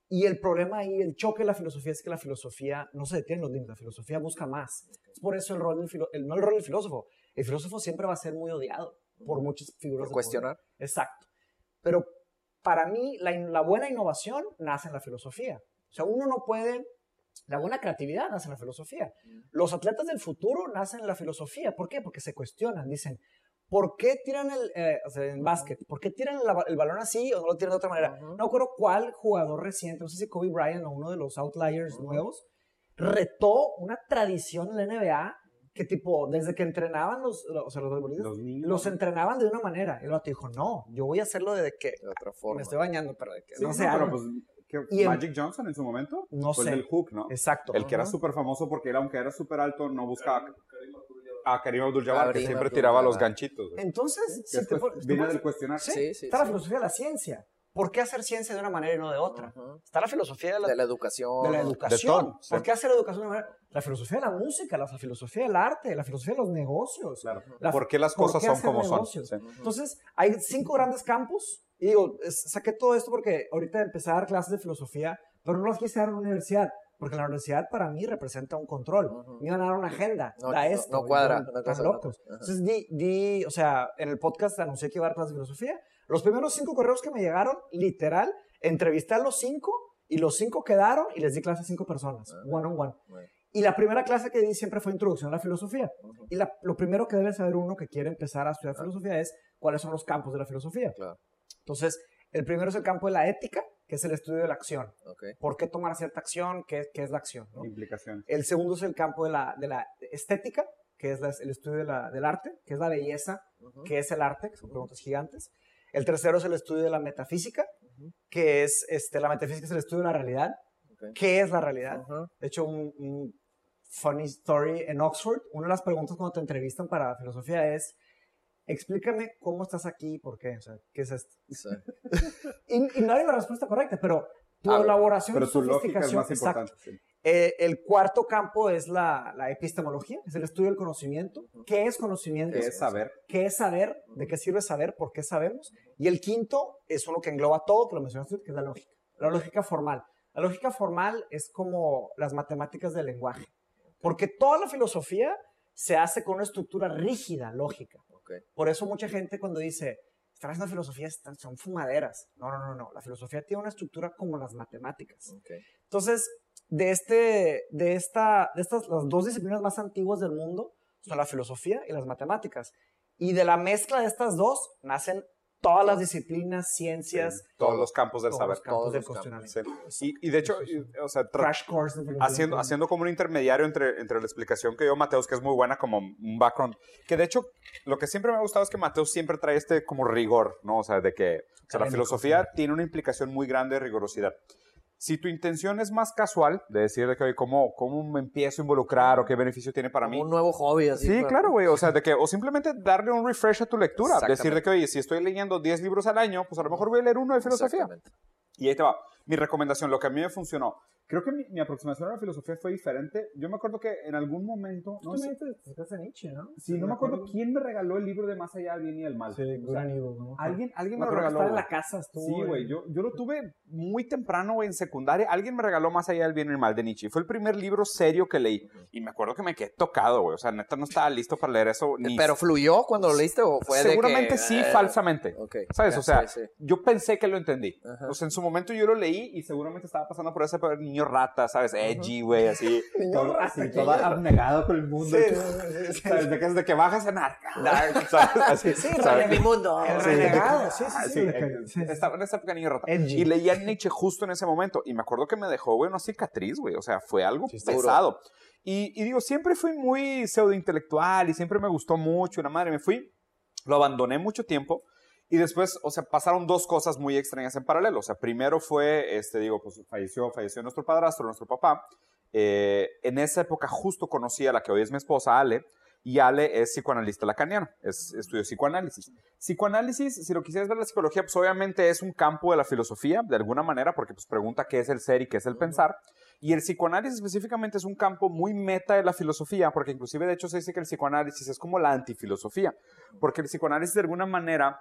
Y el problema ahí, el choque de la filosofía es que la filosofía no se detiene en los límites, la filosofía busca más. Es por eso el rol del filo- el, no el rol del filósofo. El filósofo siempre va a ser muy odiado por muchas figuras. Por poder. cuestionar. Exacto. Pero para mí, la, la buena innovación nace en la filosofía. O sea, uno no puede. La buena creatividad nace en la filosofía. Los atletas del futuro nacen en la filosofía. ¿Por qué? Porque se cuestionan. Dicen, ¿por qué tiran el. eh, o sea, en básquet, ¿por qué tiran el, el balón así o no lo tiran de otra manera? Ujú. No recuerdo cuál jugador reciente, no sé si Kobe Bryant o uno de los outliers nuevos, retó una tradición en la NBA que, tipo, desde que entrenaban los, o sea, los Los niños. los entrenaban de una manera. Y el otro dijo, no, yo voy a hacerlo desde que De otra forma. me estoy bañando, pero de que Sí, no no, sé. pero pues, ¿qué- Y Magic Johnson en su momento. No fue el sé. del hook, ¿no? Exacto. El que era Ajá. súper famoso porque él, aunque era súper alto, no buscaba a Karim Abdul-Jabbar, que siempre tiraba los ganchitos. güey. Entonces, si te te viene del cuestionar. sí, Sí, sí, está la filosofía de la ciencia. ¿Por qué hacer ciencia de una manera y no de otra? Ujú. Está la filosofía de la, De la educación. de la educación. todo, sí. ¿Por qué hacer educación de una manera? La filosofía de la música, la filosofía del arte, la filosofía de los negocios. Claro. La- ¿Por qué las ¿por cosas qué son como son? negocios? Sí. Entonces, hay cinco grandes campos. Y digo, saqué todo esto porque ahorita empecé a dar clases de filosofía, pero no las quise dar en la universidad. Porque la universidad para mí representa un control. Ujú. Me iban a dar una agenda. No, da no- esto. no y cuadra, no no locos. Entonces, di, di, o sea, en el podcast anuncié que iba a dar clases de filosofía. Los primeros cinco correos que me llegaron, literal, entrevisté a los cinco y los cinco quedaron y les di clases a cinco personas, one on one. Bueno. Y la primera clase que di siempre fue introducción a la filosofía. Y la- lo primero que debe saber uno que quiere empezar a estudiar filosofía es cuáles son los campos de la filosofía. Claro. Entonces, el primero es el campo de la ética, que es el estudio de la acción. ¿Por qué tomar cierta acción? ¿Qué, qué es la acción? no? Implicaciones. El segundo es el campo de la, de la estética, que es la- el estudio de la- del arte, que es la belleza, que es el arte, que son preguntas gigantes. El tercero es el estudio de la metafísica, que es, este, la metafísica es el estudio de la realidad. ¿Qué es la realidad? De hecho, un, un funny story en Oxford, una de las preguntas cuando te entrevistan para filosofía es, explícame cómo estás aquí y por qué, o sea, ¿qué es esto? Sí. Y, y no hay la respuesta correcta, pero tu Ah, elaboración Pero tu lógica es sofisticación, más exacto. importante. sí. Eh, el cuarto campo es la, la epistemología, es el estudio del conocimiento. ¿Qué es conocimiento? Que es saber. ¿Qué es saber? ¿De qué sirve saber? ¿Por qué sabemos? Y el quinto es uno que engloba todo, que lo mencionaste, que es la lógica. La lógica formal. La lógica formal es como las matemáticas del lenguaje. Porque toda la filosofía se hace con una estructura rígida, lógica. Por eso mucha gente cuando dice, están haciendo filosofía, están- son fumaderas. No, no, no, no. La filosofía tiene una estructura como las matemáticas. Entonces, de, este, de, esta, de estas, las dos disciplinas más antiguas del mundo son la filosofía y las matemáticas. Y de la mezcla de estas dos nacen todas las disciplinas, ciencias, Todos los campos del todos saber. los campos Todos del los campos, cuestionamiento. Sí. Y, y de hecho, y- o sea, Crash course haciendo, haciendo como un intermediario entre, entre la explicación que dio Mateus, que es muy buena como un background, que de hecho lo que siempre me ha gustado es que Mateus siempre trae este como rigor, ¿no? O sea, de que o sea, la filosofía tiene una implicación muy grande de rigurosidad. Si tu intención es más casual, de decir de que, oye, ¿cómo, ¿cómo me empiezo a involucrar o qué beneficio tiene para Como mí? un nuevo hobby así. Sí, para- claro, güey. O sea, de que, o simplemente darle un refresh a tu lectura. Decir de que, oye, si estoy leyendo 10 libros al año, pues a lo mejor voy a leer uno de filosofía. Y ahí te va. Mi recomendación, lo que a mí me funcionó. Creo que mi, mi aproximación a la filosofía fue diferente. Yo me acuerdo que en algún momento. No sé, sacaste Nietzsche, ¿no? sí, no me acuerdo quién me regaló el libro de Más allá del bien y del mal. Sí, O sea, Evil, ¿no? alguien, alguien Me me, lo acuerdo que regaló. estaba en la casa, estuvo. Sí, güey. Yo, yo lo tuve muy temprano, güey, en secundaria. Alguien me regaló Más allá del bien y el mal de Nietzsche. Y Fue el primer libro serio que leí. Y me acuerdo que me quedé tocado, güey. O sea, neta no estaba listo para leer eso. Ni ¿Pero fluyó cuando lo leíste o fue de que, Seguramente sí, eh, falsamente. Ok. ¿Sabes? ya, o sea, sí, sí. yo pensé que lo entendí. Ajá. O sea, en su momento yo lo leí y seguramente estaba pasando por ese niño rata, ¿sabes? Edgy, güey, así. Todo, rata, así, todo abnegado con el mundo. Sí, y- sí. ¿Sabes? De que, de que bajas a narca. ¿sabes? Así, Sí, ¿sabes? mi mundo. El Sí. renegado, sí, sí, Ah, sí. eh, sí, sí. Estaba en esa época niño rata. Edgy. Y leía Nietzsche justo en ese momento. Y me acuerdo que me dejó, güey, una cicatriz, güey. O sea, fue algo pesado. Y, y digo, siempre fui muy pseudo-intelectual y siempre me gustó mucho. Una madre, me fui, lo abandoné mucho tiempo. Y después, o sea, pasaron dos cosas muy extrañas en paralelo. O sea, primero fue, este, digo, pues falleció, falleció nuestro padrastro, nuestro papá. Eh, en esa época justo conocí a la que hoy es mi esposa, Ale, y Ale es psicoanalista lacaniano, es, estudió psicoanálisis. Psicoanálisis, si lo quisieras ver la psicología, pues obviamente es un campo de la filosofía, de alguna manera, porque pues pregunta qué es el ser y qué es el pensar. Y el psicoanálisis específicamente es un campo muy meta de la filosofía, porque inclusive de hecho se dice que el psicoanálisis es como la antifilosofía, porque el psicoanálisis de alguna manera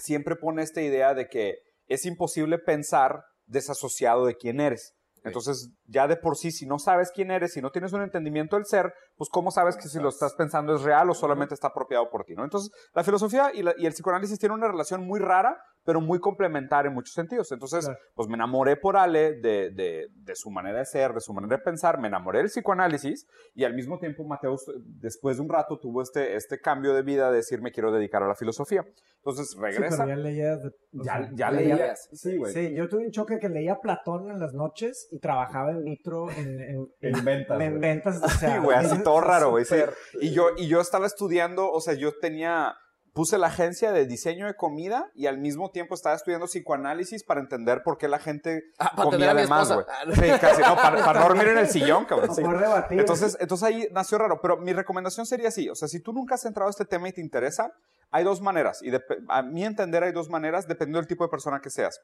siempre pone esta idea de que es imposible pensar desasociado de quién eres. Entonces, ya de por sí, si no sabes quién eres, si no tienes un entendimiento del ser, pues ¿cómo sabes que si lo estás pensando es real o solamente está apropiado por ti? ¿no? Entonces, la filosofía y, la- y el psicoanálisis tienen una relación muy rara, pero muy complementaria en muchos sentidos. Entonces, Claro. pues me enamoré por Ale de, de- de su manera de ser, de su manera de pensar, me enamoré del psicoanálisis y al mismo tiempo Mateus, después de un rato, tuvo este, este cambio de vida de decir me quiero dedicar a la filosofía. Entonces, Sí, regresa. pero ya leías. de- ya, sea, ya leía. leía. Sí, güey. Sí, yo tuve un choque que leía Platón en las noches y trabajaba en vitro en, en, En ventas, en ventas. O sea, Sí, güey, así todo raro, güey. sí. Y yo, y yo estaba estudiando, o sea, yo tenía, puse la agencia de diseño de comida y al mismo tiempo estaba estudiando psicoanálisis para entender por qué la gente Ah, comía de más, güey. Sí, casi, no, para, para dormir en el sillón, cabrón. sí. Por debatir. Entonces, entonces ahí nació raro, pero mi recomendación sería así, o sea, si tú nunca has entrado a este tema y te interesa, hay dos maneras, y dep- a mi entender hay dos maneras dependiendo del tipo de persona que seas.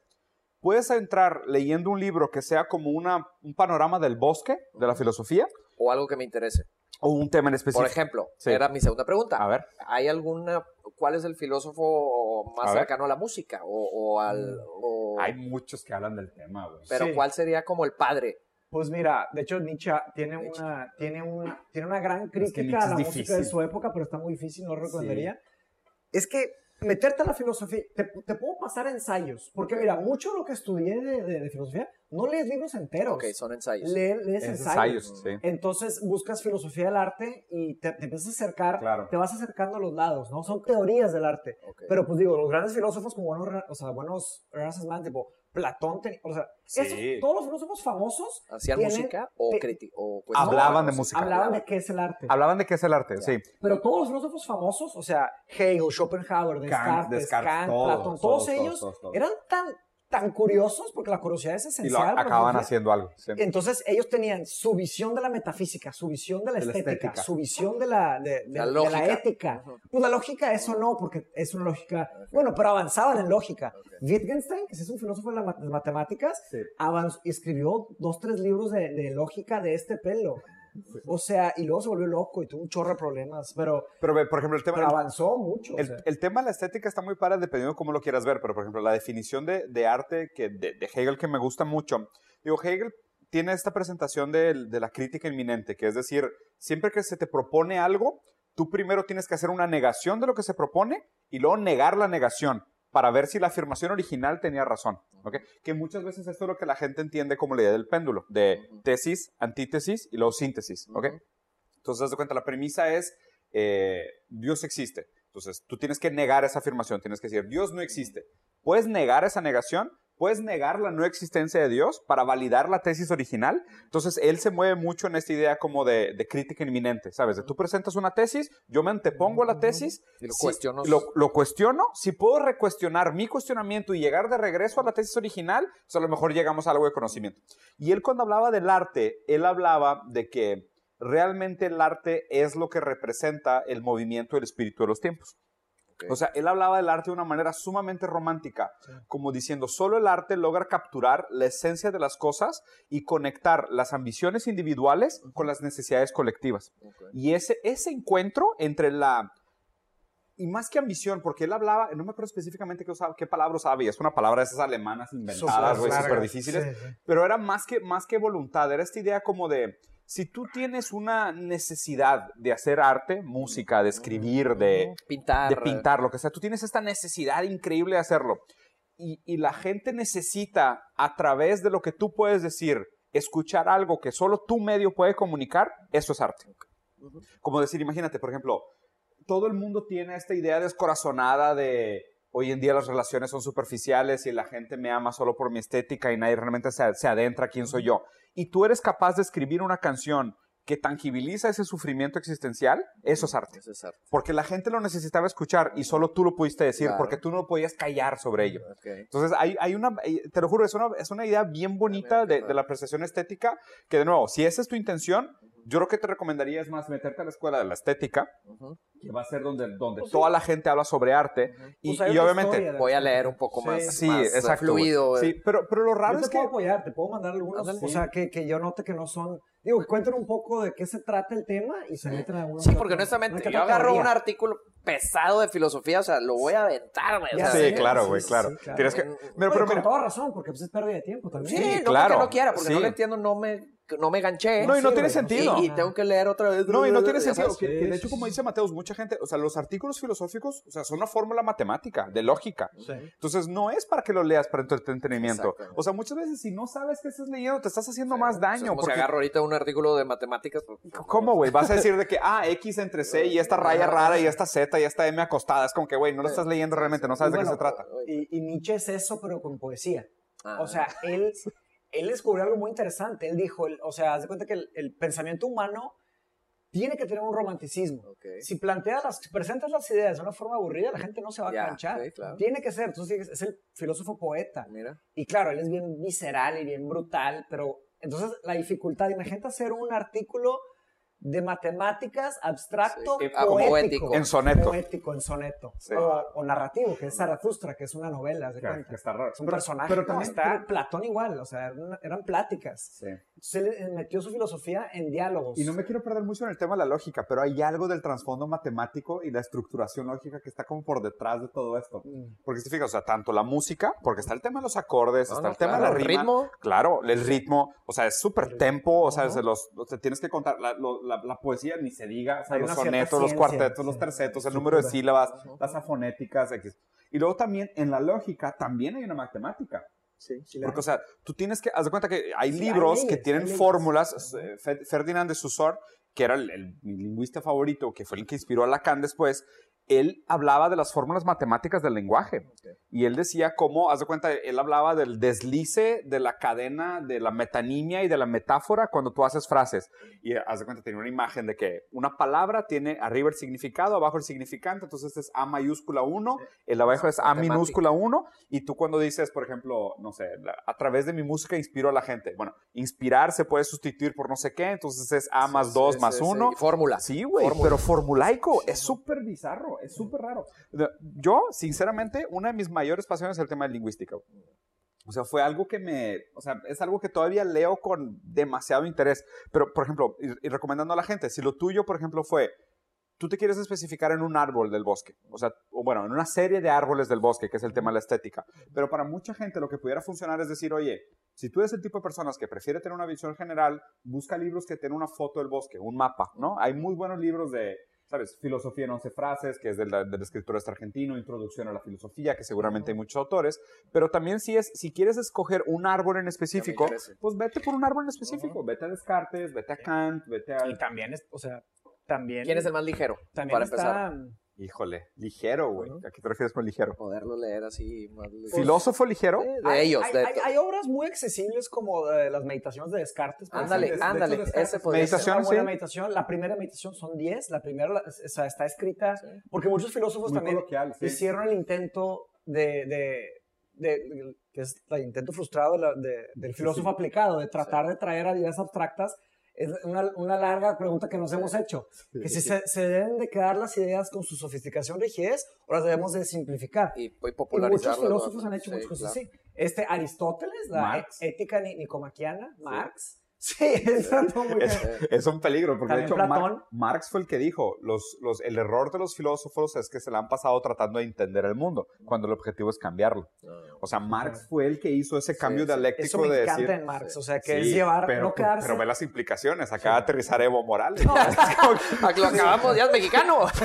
Puedes entrar leyendo un libro que sea como una, un panorama del bosque, de la filosofía, O algo que me interese. o un tema en específico. Por ejemplo, Sí. era mi segunda pregunta. A ver. ¿Hay alguna, cuál es el filósofo más A ver. cercano a la música? O, o al, o- Hay muchos que hablan del tema, güey. pero Sí. ¿cuál sería como el padre? Pues mira, de hecho Nietzsche tiene una, tiene una, tiene una gran crítica Nietzsche a la es música difícil. de su época, pero está muy difícil, no lo recomendaría. Es que meterte a la filosofía, te, te puedo pasar ensayos, porque mira, mucho de lo que estudié de, de- de filosofía, no lees libros enteros, Ok, son ensayos. Le- lees Es ensayos. ensayos, sí. Entonces buscas filosofía del arte y te, te empiezas a acercar, Claro. te vas acercando a los lados, ¿no? Son teorías del arte. Ok. Pero pues digo, los grandes filósofos como buenos, o sea, buenos tipo Platón, ten- o sea, Sí. esos- todos los filósofos famosos ¿Hacían tienen- música o te- Hablaban de música. hablaban de qué es el arte. Hablaban de qué es el arte, sí. Pero todos los filósofos famosos, o sea, Hegel, Schopenhauer, Descartes, Descartes, Kant, todos, Platón, todos, todos, todos, ellos todos, todos. eran tan, tan curiosos porque la curiosidad es Y esencial. lo acaban haciendo algo. Entonces ellos tenían su visión de la metafísica, su visión de la De la estética, su visión de la, de, de- La de lógica. la ética. Pues la lógica eso no, porque es una lógica, bueno, pero avanzaban en lógica. Wittgenstein, que es un filósofo de las mat- matemáticas, Sí. escribió dos, tres libros de, de lógica de este pelo. O sea, y luego se volvió loco y tuvo un chorro de problemas, pero, Pero, por ejemplo, el tema, pero avanzó mucho. o el, sea. el tema de la estética está muy padre dependiendo de cómo lo quieras ver, pero por ejemplo, la definición de, de arte que de, de Hegel que me gusta mucho, Digo, Hegel tiene esta presentación de, de la crítica inminente, que es decir, siempre que se te propone algo, tú primero tienes que hacer una negación de lo que se propone y luego negar la negación para ver si la afirmación original tenía razón. ¿ok? Que muchas veces esto es lo que la gente entiende como la idea del péndulo, de tesis, antítesis y luego síntesis. ¿ok? Entonces, de cuenta, la premisa es, eh, Dios existe. Entonces, tú tienes que negar esa afirmación, tienes que decir, Dios no existe. Puedes negar esa negación, puedes negar la no existencia de Dios para validar la tesis original. Entonces, él se mueve mucho en esta idea como de, de crítica inminente, ¿sabes? De tú presentas una tesis, yo me antepongo a la tesis. Y lo si- cuestiono. Lo, lo cuestiono. Si puedo recuestionar mi cuestionamiento y llegar de regreso a la tesis original, pues a lo mejor llegamos a algo de conocimiento. Y él cuando hablaba del arte, él hablaba de que realmente el arte es lo que representa el movimiento del espíritu de los tiempos. Ok. O sea, él hablaba del arte de una manera sumamente romántica, como diciendo, solo el arte logra capturar la esencia de las cosas y conectar las ambiciones individuales con las necesidades colectivas. Ok. Y ese, ese encuentro entre la... Y más que ambición, porque él hablaba, no me acuerdo específicamente qué, usaba, qué palabra usaba, y es una palabra de esas alemanas inventadas, súper difíciles, sí, sí. pero era más que, más que voluntad, era esta idea como de, si tú tienes una necesidad de hacer arte, música, de escribir, de, Pintar. de pintar, lo que sea, tú tienes esta necesidad increíble de hacerlo. Y, y la gente necesita, a través de lo que tú puedes decir, escuchar algo que solo tu medio puede comunicar, eso es arte. Como decir, imagínate, por ejemplo, todo el mundo tiene esta idea descorazonada de hoy en día las relaciones son superficiales y la gente me ama solo por mi estética y nadie realmente se, se adentra quién soy yo. Y tú eres capaz de escribir una canción que tangibiliza ese sufrimiento existencial, eso es arte. Eso es arte. Porque la gente lo necesitaba escuchar y solo tú lo pudiste decir Claro. porque tú no podías callar sobre ello. Entonces, hay, hay una, te lo juro, es una, es una idea bien bonita de, de la apreciación estética que, de nuevo, si esa es tu intención, yo lo que te recomendaría es más meterte a la escuela de la estética, Ujú. que va a ser donde, donde toda la gente habla sobre arte. Y, Pues y obviamente, Voy a leer un poco Sí. más, sí, más exacto. güey. fluido. Sí, pero, pero lo raro Yo te es que... puedo apoyar, te puedo mandar algunos, o sea, que, que yo note que no son, digo, que cuenten un poco de qué se trata el tema y se meten a algunos. Sí, porque honestamente, yo agarro un artículo pesado de filosofía, o sea, lo voy a aventar, güey. o Ya sea, Sí, claro, sí, güey, sí, claro. sí, claro. Tienes que... Pero, pero con mira, toda razón, porque pues es pérdida de tiempo también. Sí, Sí, no claro, porque no quiera, porque no sí. lo entiendo, no me, no me ganché. No, y no sirve, tiene no sentido. Y, y tengo que leer otra vez. No, y no tiene sentido. Que, que de Sí, hecho, sí, como sí. dice Mateus, mucha gente, o sea, los artículos filosóficos, o sea, son una fórmula matemática, de lógica. Sí. Entonces, no es para que lo leas para tu entretenimiento. O sea, muchas veces si no sabes qué estás leyendo, te estás haciendo Sí, más o sea, daño. como porque- si agarro ahorita un artículo de matemáticas. pues, ¿Cómo, güey? Vas a decir de que, ah, X entre C y esta raya rara y esta Z y esta M acostada. Es como que, güey, no lo estás leyendo realmente, no sabes de qué Bueno, se trata. Y, y Nietzsche es eso, pero con poesía. Ah. O sea, él, él descubrió algo muy interesante. Él dijo, el- o sea, haz de cuenta que el, el pensamiento humano tiene que tener un romanticismo. Ok. Si planteas las, si presentas las ideas de una forma aburrida, la gente no se va a canchar. claro. Tiene que ser. Entonces es el filósofo poeta. Mira. Y claro, él es bien visceral y bien brutal, pero entonces la dificultad, imagínate hacer un artículo de matemáticas abstracto, Sí, ah, como poético. En soneto. poético, en soneto, Sí. o, o narrativo, que es Zaratustra, que es una novela, de Que- cuenta. que está raro. Es un Pero- personaje. pero No, también- está pero- Platón igual, o sea, eran, eran pláticas. Sí. Se le metió su filosofía en diálogos. Y no me quiero perder mucho en el tema de la lógica, pero hay algo del trasfondo matemático y la estructuración lógica que está como por detrás de todo esto. Mm. Porque si fijas, o sea, tanto la música, porque está el tema de los acordes, No, está no, el tema claro, de la el rima. ritmo. Claro, el ritmo, o sea, es súper tempo, o sea, Ajá. se los, o sea, tienes que contar, la, lo- la- la poesía ni se diga, o sea, Hay los sonetos, los cuartetos, los sí. tercetos, el número de sílabas, Ajá. las afonéticas, X. Y luego también en la lógica también hay una matemática. Sí, sí, Porque, o sea, tú tienes que, haz de cuenta que hay Sí, hay libros que leyes, tienen hay leyes. fórmulas. eh, Fe- Ferdinand de Saussure, que era el, el- mi lingüista favorito, que fue el que inspiró a Lacan después, él hablaba de las fórmulas matemáticas del lenguaje. Y él decía cómo, haz de cuenta, él hablaba del deslice de la cadena, de la metanimia y de la metáfora cuando tú haces frases. Y haz de cuenta, tenía una imagen de que una palabra tiene arriba el significado, abajo el significante, entonces este es A mayúscula 1, el abajo es A minúscula 1, y tú cuando dices, por ejemplo, no sé, a través de mi música inspiro a la gente. Bueno, inspirar se puede sustituir por no sé qué, entonces es A más 2 Sí, más sí, 1. sí. Fórmula. Sí, güey, pero formulaico es súper bizarro, es súper raro. Yo, sinceramente, una de mis mayores pasiones es el tema de lingüística. O sea, fue algo que me, o sea, es algo que todavía leo con demasiado interés. Pero, por ejemplo, y, y recomendando a la gente, si lo tuyo, por ejemplo, fue, tú te quieres especificar en un árbol del bosque, o sea, o bueno, en una serie de árboles del bosque, que es el tema de la estética. Pero para mucha gente lo que pudiera funcionar es decir, oye, Si tú eres el tipo de personas que prefiere tener una visión general, busca libros que tengan una foto del bosque, un mapa, ¿no? Hay muy buenos libros de, ¿sabes? Filosofía en 11 frases, que es del, del escritor este argentino, Introducción a la filosofía, que seguramente hay muchos autores, pero también si, es, si quieres escoger un árbol en específico, pues vete por un árbol en específico, vete a Descartes, vete a Kant, vete a... Y también es, o sea, también. ¿Quién es el más ligero? También para está. empezar. Híjole, ligero, güey. ¿A qué te refieres con ligero? Poderlo leer así. Más ligero. ¿Filósofo ligero? Eh, de hay- ellos. Hay, de hay- hay obras muy accesibles como eh, las meditaciones de Descartes. Ándale, ándale. De Descartes Ese podría Meditación, una buena sí. meditación. La primera meditación son 10. La primera la- o sea, está escrita porque muchos filósofos Muy también sí. hicieron el intento de, de- de- de- que es el intento frustrado de de- del filósofo aplicado, de tratar de traer a ideas abstractas. Es una, una larga pregunta que nos hemos hecho. Que si se, se deben de quedar las ideas con su sofisticación, rigidez, o las debemos de simplificar. Y, y Y muchos filósofos han hecho Sí, muchas cosas claro. así. Este Aristóteles, la Marx. e- ética ni- nicomaquiana, Marx. Sí, todo muy bien. Es un peligro, porque de hecho Mar-. Marx fue el que dijo, los, los, el error de los filósofos es que se le han pasado tratando de entender el mundo, cuando el objetivo es cambiarlo. O sea, Marx fue el que hizo ese cambio sí. dialéctico Eso me de encanta decir... en Marx. O sea, que Sí, es llevar, pero, no quedarse. pero ve las implicaciones, acaba de aterrizar Evo Morales. Ah, que lo acabamos, ya es mexicano.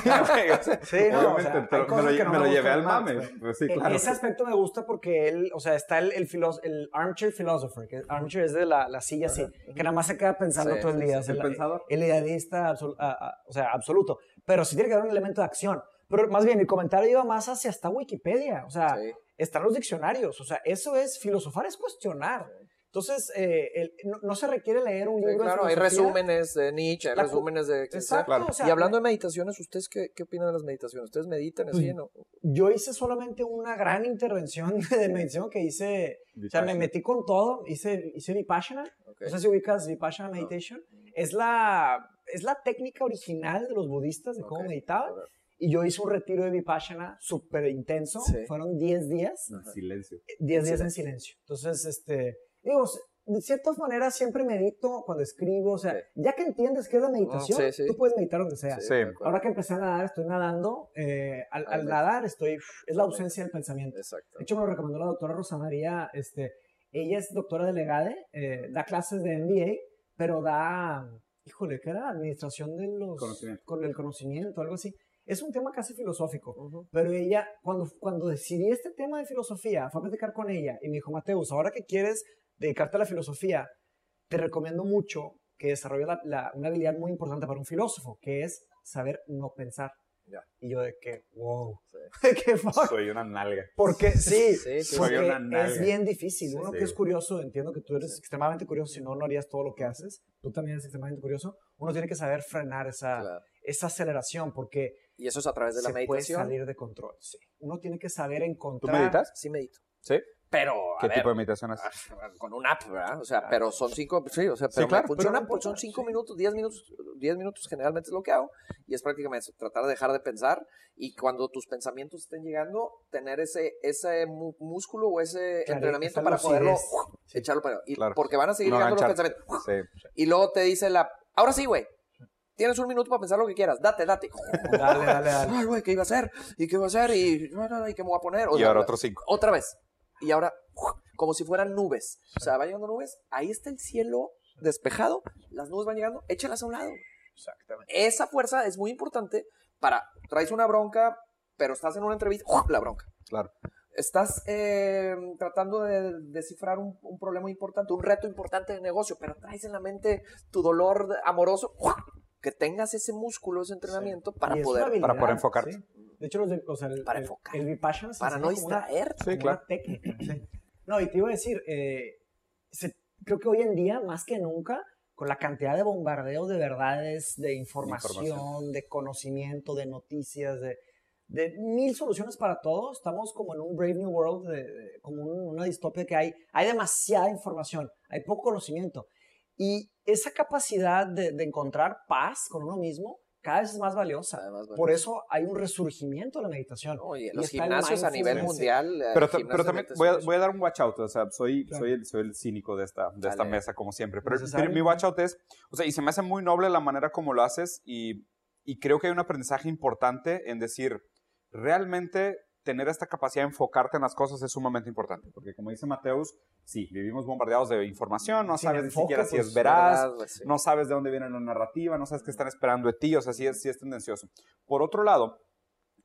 Sí, no, o sea, lo- me lo, no me me lo llevé al mame. Pues sí, claro. Ese aspecto me gusta porque él, o sea, está el, el, filos- el armchair philosopher, que armchair es de la, la silla así, que nada más se queda pensando Sí, todo el sí, día. sí, el la- pensador. El idealista, absolu- a- a- o sea, absoluto. Pero sí tiene que haber un elemento de acción. Pero más bien, mi comentario iba más hacia hasta Wikipedia. O sea, Sí. están los diccionarios. O sea, eso es, filosofar es cuestionar. Entonces, eh, el- no, no se requiere leer un Sí, libro claro, de hay resúmenes de Nietzsche, hay resúmenes de... Exacto. Claro. o sea, y hablando de meditaciones, ¿ustedes qué, qué opinan de las meditaciones? ¿Ustedes meditan así? Pues, no? Yo hice solamente una gran intervención de meditación que hice, o sea, me Vipassana. metí con todo, hice, hice Vipassana, Ok. no sé si ubicas Vipassana Meditation, es, la, es la técnica original de los budistas de cómo Ok, meditaban, y yo hice un retiro de Vipassana súper intenso, Sí. fueron 10 días, Silencio. 10 días en silencio. Entonces, este, digo, de ciertas maneras siempre medito cuando escribo, o sea, Sí. ya que entiendes qué es la meditación, sí, sí. tú puedes meditar donde sea. De. Ahora que empecé a nadar, estoy nadando. eh, al, al nadar, estoy. Es la ausencia del pensamiento. Exacto. De hecho, me lo recomendó la doctora Rosa María. Este, ella es doctora delegada, eh, da clases de MBA, pero da. Híjole, ¿qué era? Administración de los. Conocimiento. Con el conocimiento, algo así. Es un tema casi filosófico. Ujú. Pero ella, cuando, cuando decidí este tema de filosofía, fue a platicar con ella y me dijo, Mateus, ahora que quieres dedicarte a la filosofía, te recomiendo mucho que desarrolles la- la- una habilidad muy importante para un filósofo, que es saber no pensar. Ya. Y yo de que, wow, Sí. qué fuck. Soy una nalga. Porque sí, Sí, sí, porque Soy una nalga. es bien difícil. Sí, Uno sí. que es curioso, entiendo que tú eres extremadamente curioso, si no, no harías todo lo que haces. Tú también eres extremadamente curioso. Uno tiene que saber frenar esa, Claro. esa aceleración porque Y eso es a través de la se puede meditación. salir de control. Sí. Uno tiene que saber ¿Tú encontrar. meditas? Sí medito. Sí. Pero, a ¿Qué ver, tipo de meditación haces? con un app, ¿verdad? O sea, pero son cinco, sí, o sea, pero claro, me funciona, pero son cinco sí. minutos, diez minutos, diez minutos generalmente es lo que hago, y es prácticamente eso, tratar de dejar de pensar, y cuando tus pensamientos estén llegando, tener ese, ese músculo o ese Claro, entrenamiento para poderlo uf, echarlo para y Claro. porque van a seguir No llegando los pensamientos, Sí. y luego te dice la, ahora sí, güey, tienes un minuto para pensar lo que quieras, date, date, Dale, dale, dale. Ay, güey, ¿qué iba a hacer? ¿Y qué iba a hacer? ¿Y, y qué me voy a poner? O Y ahora otros cinco. otra vez. Y ahora, ¡uf! como si fueran nubes. O sea, va llegando nubes, ahí está el cielo despejado, las nubes van llegando, échalas a un lado. Exactamente. Esa fuerza es muy importante para, traes una bronca, pero estás en una entrevista, ¡uf! la bronca. Claro. Estás eh, tratando de descifrar un, un problema importante, un reto importante de negocio, pero traes en la mente tu dolor amoroso, ¡uf! que tengas ese músculo, ese entrenamiento para poder... para poder enfocarte. sí. De hecho, los de- o sea, el, Para enfocar. el Vipassana se Para no distraer. Sí, claro. técnica. sí. No, y te iba a decir, eh, se- creo que hoy en día, más que nunca, con la cantidad de bombardeos de verdades, de información, Información. de conocimiento, de noticias, de, de mil soluciones para todo, estamos como en un Brave New World, de- de- como un- una distopia que hay, hay demasiada información, hay poco conocimiento. Y esa capacidad de, de encontrar paz con uno mismo cada vez es más valiosa. Además, Por eso hay un resurgimiento de la meditación. Oye, Y los el gimnasios a nivel mundial. eh, Pero, pero también voy a, voy a dar un watch out, o sea, soy, Claro. soy, el, soy el cínico de esta, de esta mesa, como siempre. Pero, Necesario. pero mi watch out es, o sea, y se me hace muy noble la manera como lo haces y, y creo que hay un aprendizaje importante en decir, realmente tener esta capacidad de enfocarte en las cosas es sumamente importante. Porque como dice Mateus, sí, vivimos bombardeados de información, no Sin sabes ni enfoque, siquiera si pues, es veraz, verdad, güey, sí. no sabes de dónde viene la narrativa, no sabes qué están esperando de ti, o sea, sí es, sí es tendencioso. Por otro lado,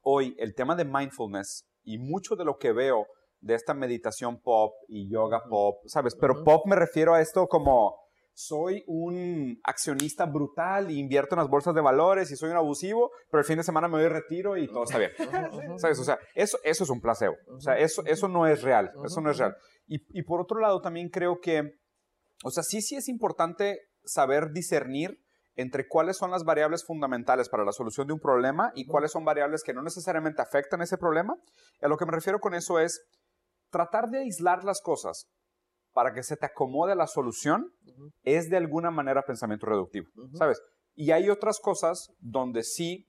hoy el tema de mindfulness y mucho de lo que veo de esta meditación pop y yoga pop, ¿sabes? Pero Ujú. pop me refiero a esto como soy un accionista brutal y invierto en las bolsas de valores y soy un abusivo, pero el fin de semana me voy de retiro y todo está bien. ¿Sabes? O sea, eso, eso es un placebo. O sea, eso, eso no es real. Eso no es real. Y, y por otro lado, también creo que, o sea, sí, sí es importante saber discernir entre cuáles son las variables fundamentales para la solución de un problema y cuáles son variables que no necesariamente afectan ese problema. Y a lo que me refiero con eso es tratar de aislar las cosas para que se te acomode la solución es de alguna manera pensamiento reductivo. ¿sabes? Y hay otras cosas donde sí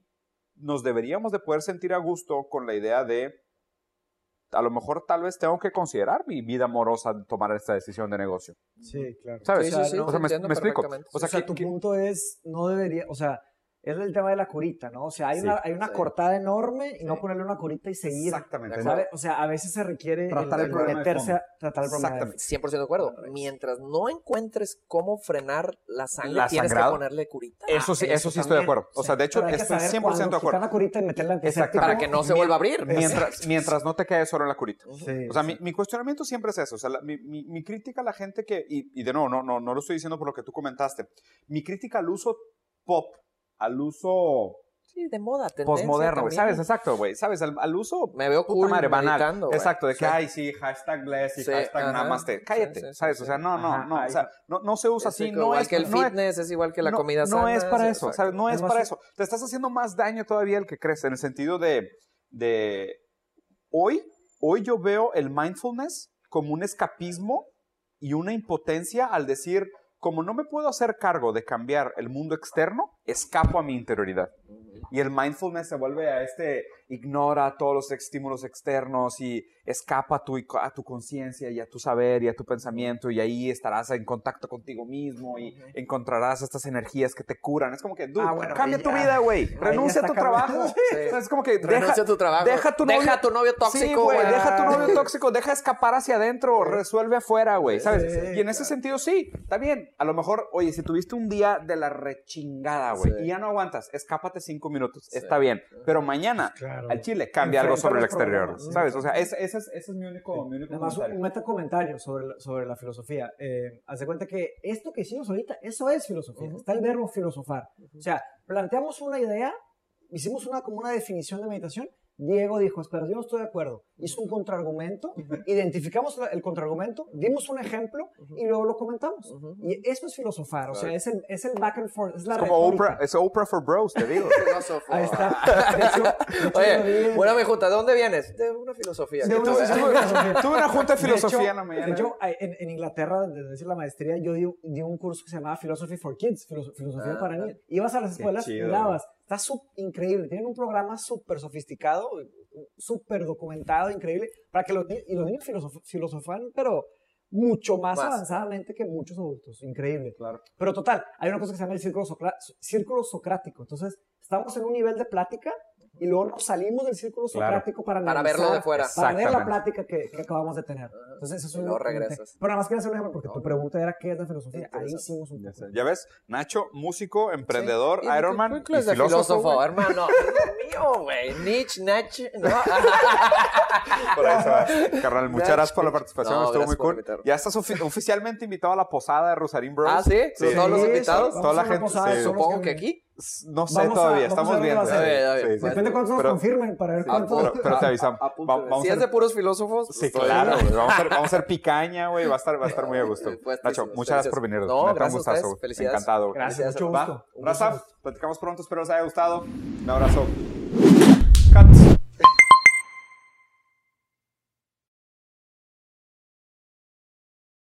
nos deberíamos de poder sentir a gusto con la idea de a lo mejor tal vez tengo que considerar mi vida amorosa tomar esta decisión de negocio, Sí, claro. ¿sabes? Sí, O sea, sí, sí, no- o sea, me, explico. O sea, o sea, que- tu que- punto es, no debería, o sea, es el tema de la curita, ¿no? O sea, hay Sí. una, hay una Sí. cortada enorme y no Sí. ponerle una curita y seguir. Exactamente. ¿sabe? O sea, a veces se requiere Tratar el problema de meterse a tratar el problema. de Exactamente. 100% de acuerdo. Mientras no encuentres cómo frenar la sangre, La tienes sangrado. que ponerle curita. Eso sí, Ah, eso sí estoy de acuerdo. O sea, de hecho, estoy saber 100% cuándo de acuerdo. la curita y meterla antiséptico. Para que no se vuelva a abrir. Mientras, mientras no te quedes solo en la curita. Sí, O sea, mi, mi cuestionamiento siempre es eso. O sea, la- mi, mi- mi crítica a la gente que, y, y de nuevo, no, no, no lo estoy diciendo por lo que tú comentaste. Mi crítica al uso pop, al uso Sí, de moda, tendencia postmoderno. ¿Sabes? Exacto, güey. ¿Sabes? Al, al uso. Me veo puta cool madre, banal. Exacto, de que, Sí. ay, sí, hashtag bless y Sí, hashtag ajá. namaste. Cállate, Sí, ¿sabes? O sea, no, no, Ajá, no. O sea, no, no se usa Es así. igual No es que el no es- fitness, es igual que la no, comida no sana. es para eso, exacto. ¿sabes? No es Es para eso. Te estás haciendo más daño todavía el que crees, en el sentido de, de hoy, hoy yo veo el mindfulness como un escapismo y una impotencia al decir, como no me puedo hacer cargo de cambiar el mundo externo, escapo a mi interioridad. Y el mindfulness se vuelve a este, ignora todos los estímulos externos y escapa a tu, a tu conciencia y a tu saber y a tu pensamiento y ahí estarás en contacto contigo mismo y Ujú. encontrarás estas energías que te curan. Es como que, dude, Ah, bueno, cambia ahí tu vida, güey. Renuncia a tu trabajo. Sí. Es como que deja, Renuncia a tu trabajo. deja tu novio, Deja a tu novio tóxico, Sí, güey, güey. deja a tu novio tóxico, deja escapar hacia adentro, resuelve afuera, güey, ¿sabes? Sí, y en ese sentido, sí, está bien. A lo mejor, oye, si tuviste un día de la rechingada, güey, Sí. y ya no aguantas, escápate cinco minutos, Sí. está bien. Pero mañana, Claro. al chile, cambia algo sobre el exterior, problemas. ¿sabes? O sea, ese, ese es, ese es mi único, mi único Además, un, comentario. un meta comentario sobre la, sobre la filosofía. Eh, haz de cuenta que esto que hicimos ahorita, eso es filosofía. Ujú. Está el verbo filosofar. O sea, planteamos una idea, hicimos una, como una definición de meditación. Diego dijo, espera, yo no estoy de acuerdo. Hizo un contraargumento, identificamos el contraargumento, dimos un ejemplo y luego lo comentamos. Ujú. Y eso es filosofar, o sea, es el, es el back and forth, es la Es como. Oprah, es Oprah for bros, te digo. Ahí está. De hecho, de Oye, en- buena me junta. ¿De dónde vienes? De una filosofía. de una filosofía. Tuve una junta de De filosofía hecho- en la mañana. De hecho, hay- en, en Inglaterra, desde decir la maestría, yo di, di un curso que se llamaba Philosophy for Kids, filoso- filosofía Ah, para ah. niños. Ibas a las escuelas dabas. Está increíble. Tienen un programa súper sofisticado, súper documentado, increíble, para que los y los niños filosof- filosofan, pero mucho más, Más. avanzadamente que muchos adultos. Increíble. Claro. Pero total, hay una cosa que se llama el círculo, socra- círculo socrático. Entonces, estamos en un nivel de plática y luego nos salimos del círculo Claro. socrático para Para analizar, verlo de fuera. Para ver la plática que, que acabamos de tener. Entonces, eso Y es comenté. regresas. Pero nada más quería hacer un ejemplo porque tu No. pregunta era qué es la filosofía. Ahí hicimos un Ya, poco. Ya ves, Nacho, músico, emprendedor, Sí. ¿Y Ironman y de filósofo. güey. hermano. Mío, güey. Nietzsche, Nietzsche. No. Por ahí se va. Carnal, muchas gracias por la participación, No, estuvo muy cool. Ya estás ofi- oficialmente invitado a la posada de Rosarín Bros. ah, ¿sí? Sí. ¿Todos los invitados? sí, Toda la gente, posada, sí. somos Supongo que aquí. No sé Vamos todavía, a estamos viendo. ser. Ver. Sí, sí. Depende de cuántos nos Pero- confirmen para ver cuántos. Pero, pero te avisamos. Va- Apúntale. vamos si es de puros filósofos. Sí, claro. güey. Vamos a hacer, vamos a hacer picaña, güey. Va a estar, va a estar muy a gusto. Puestísimos, Nacho, muchas gracias por venir. No, un gracias a gustazo. Felicidades. Encantado. Gracias, mucho gusto. Un Raza, platicamos pronto. Espero les haya gustado. Un abrazo.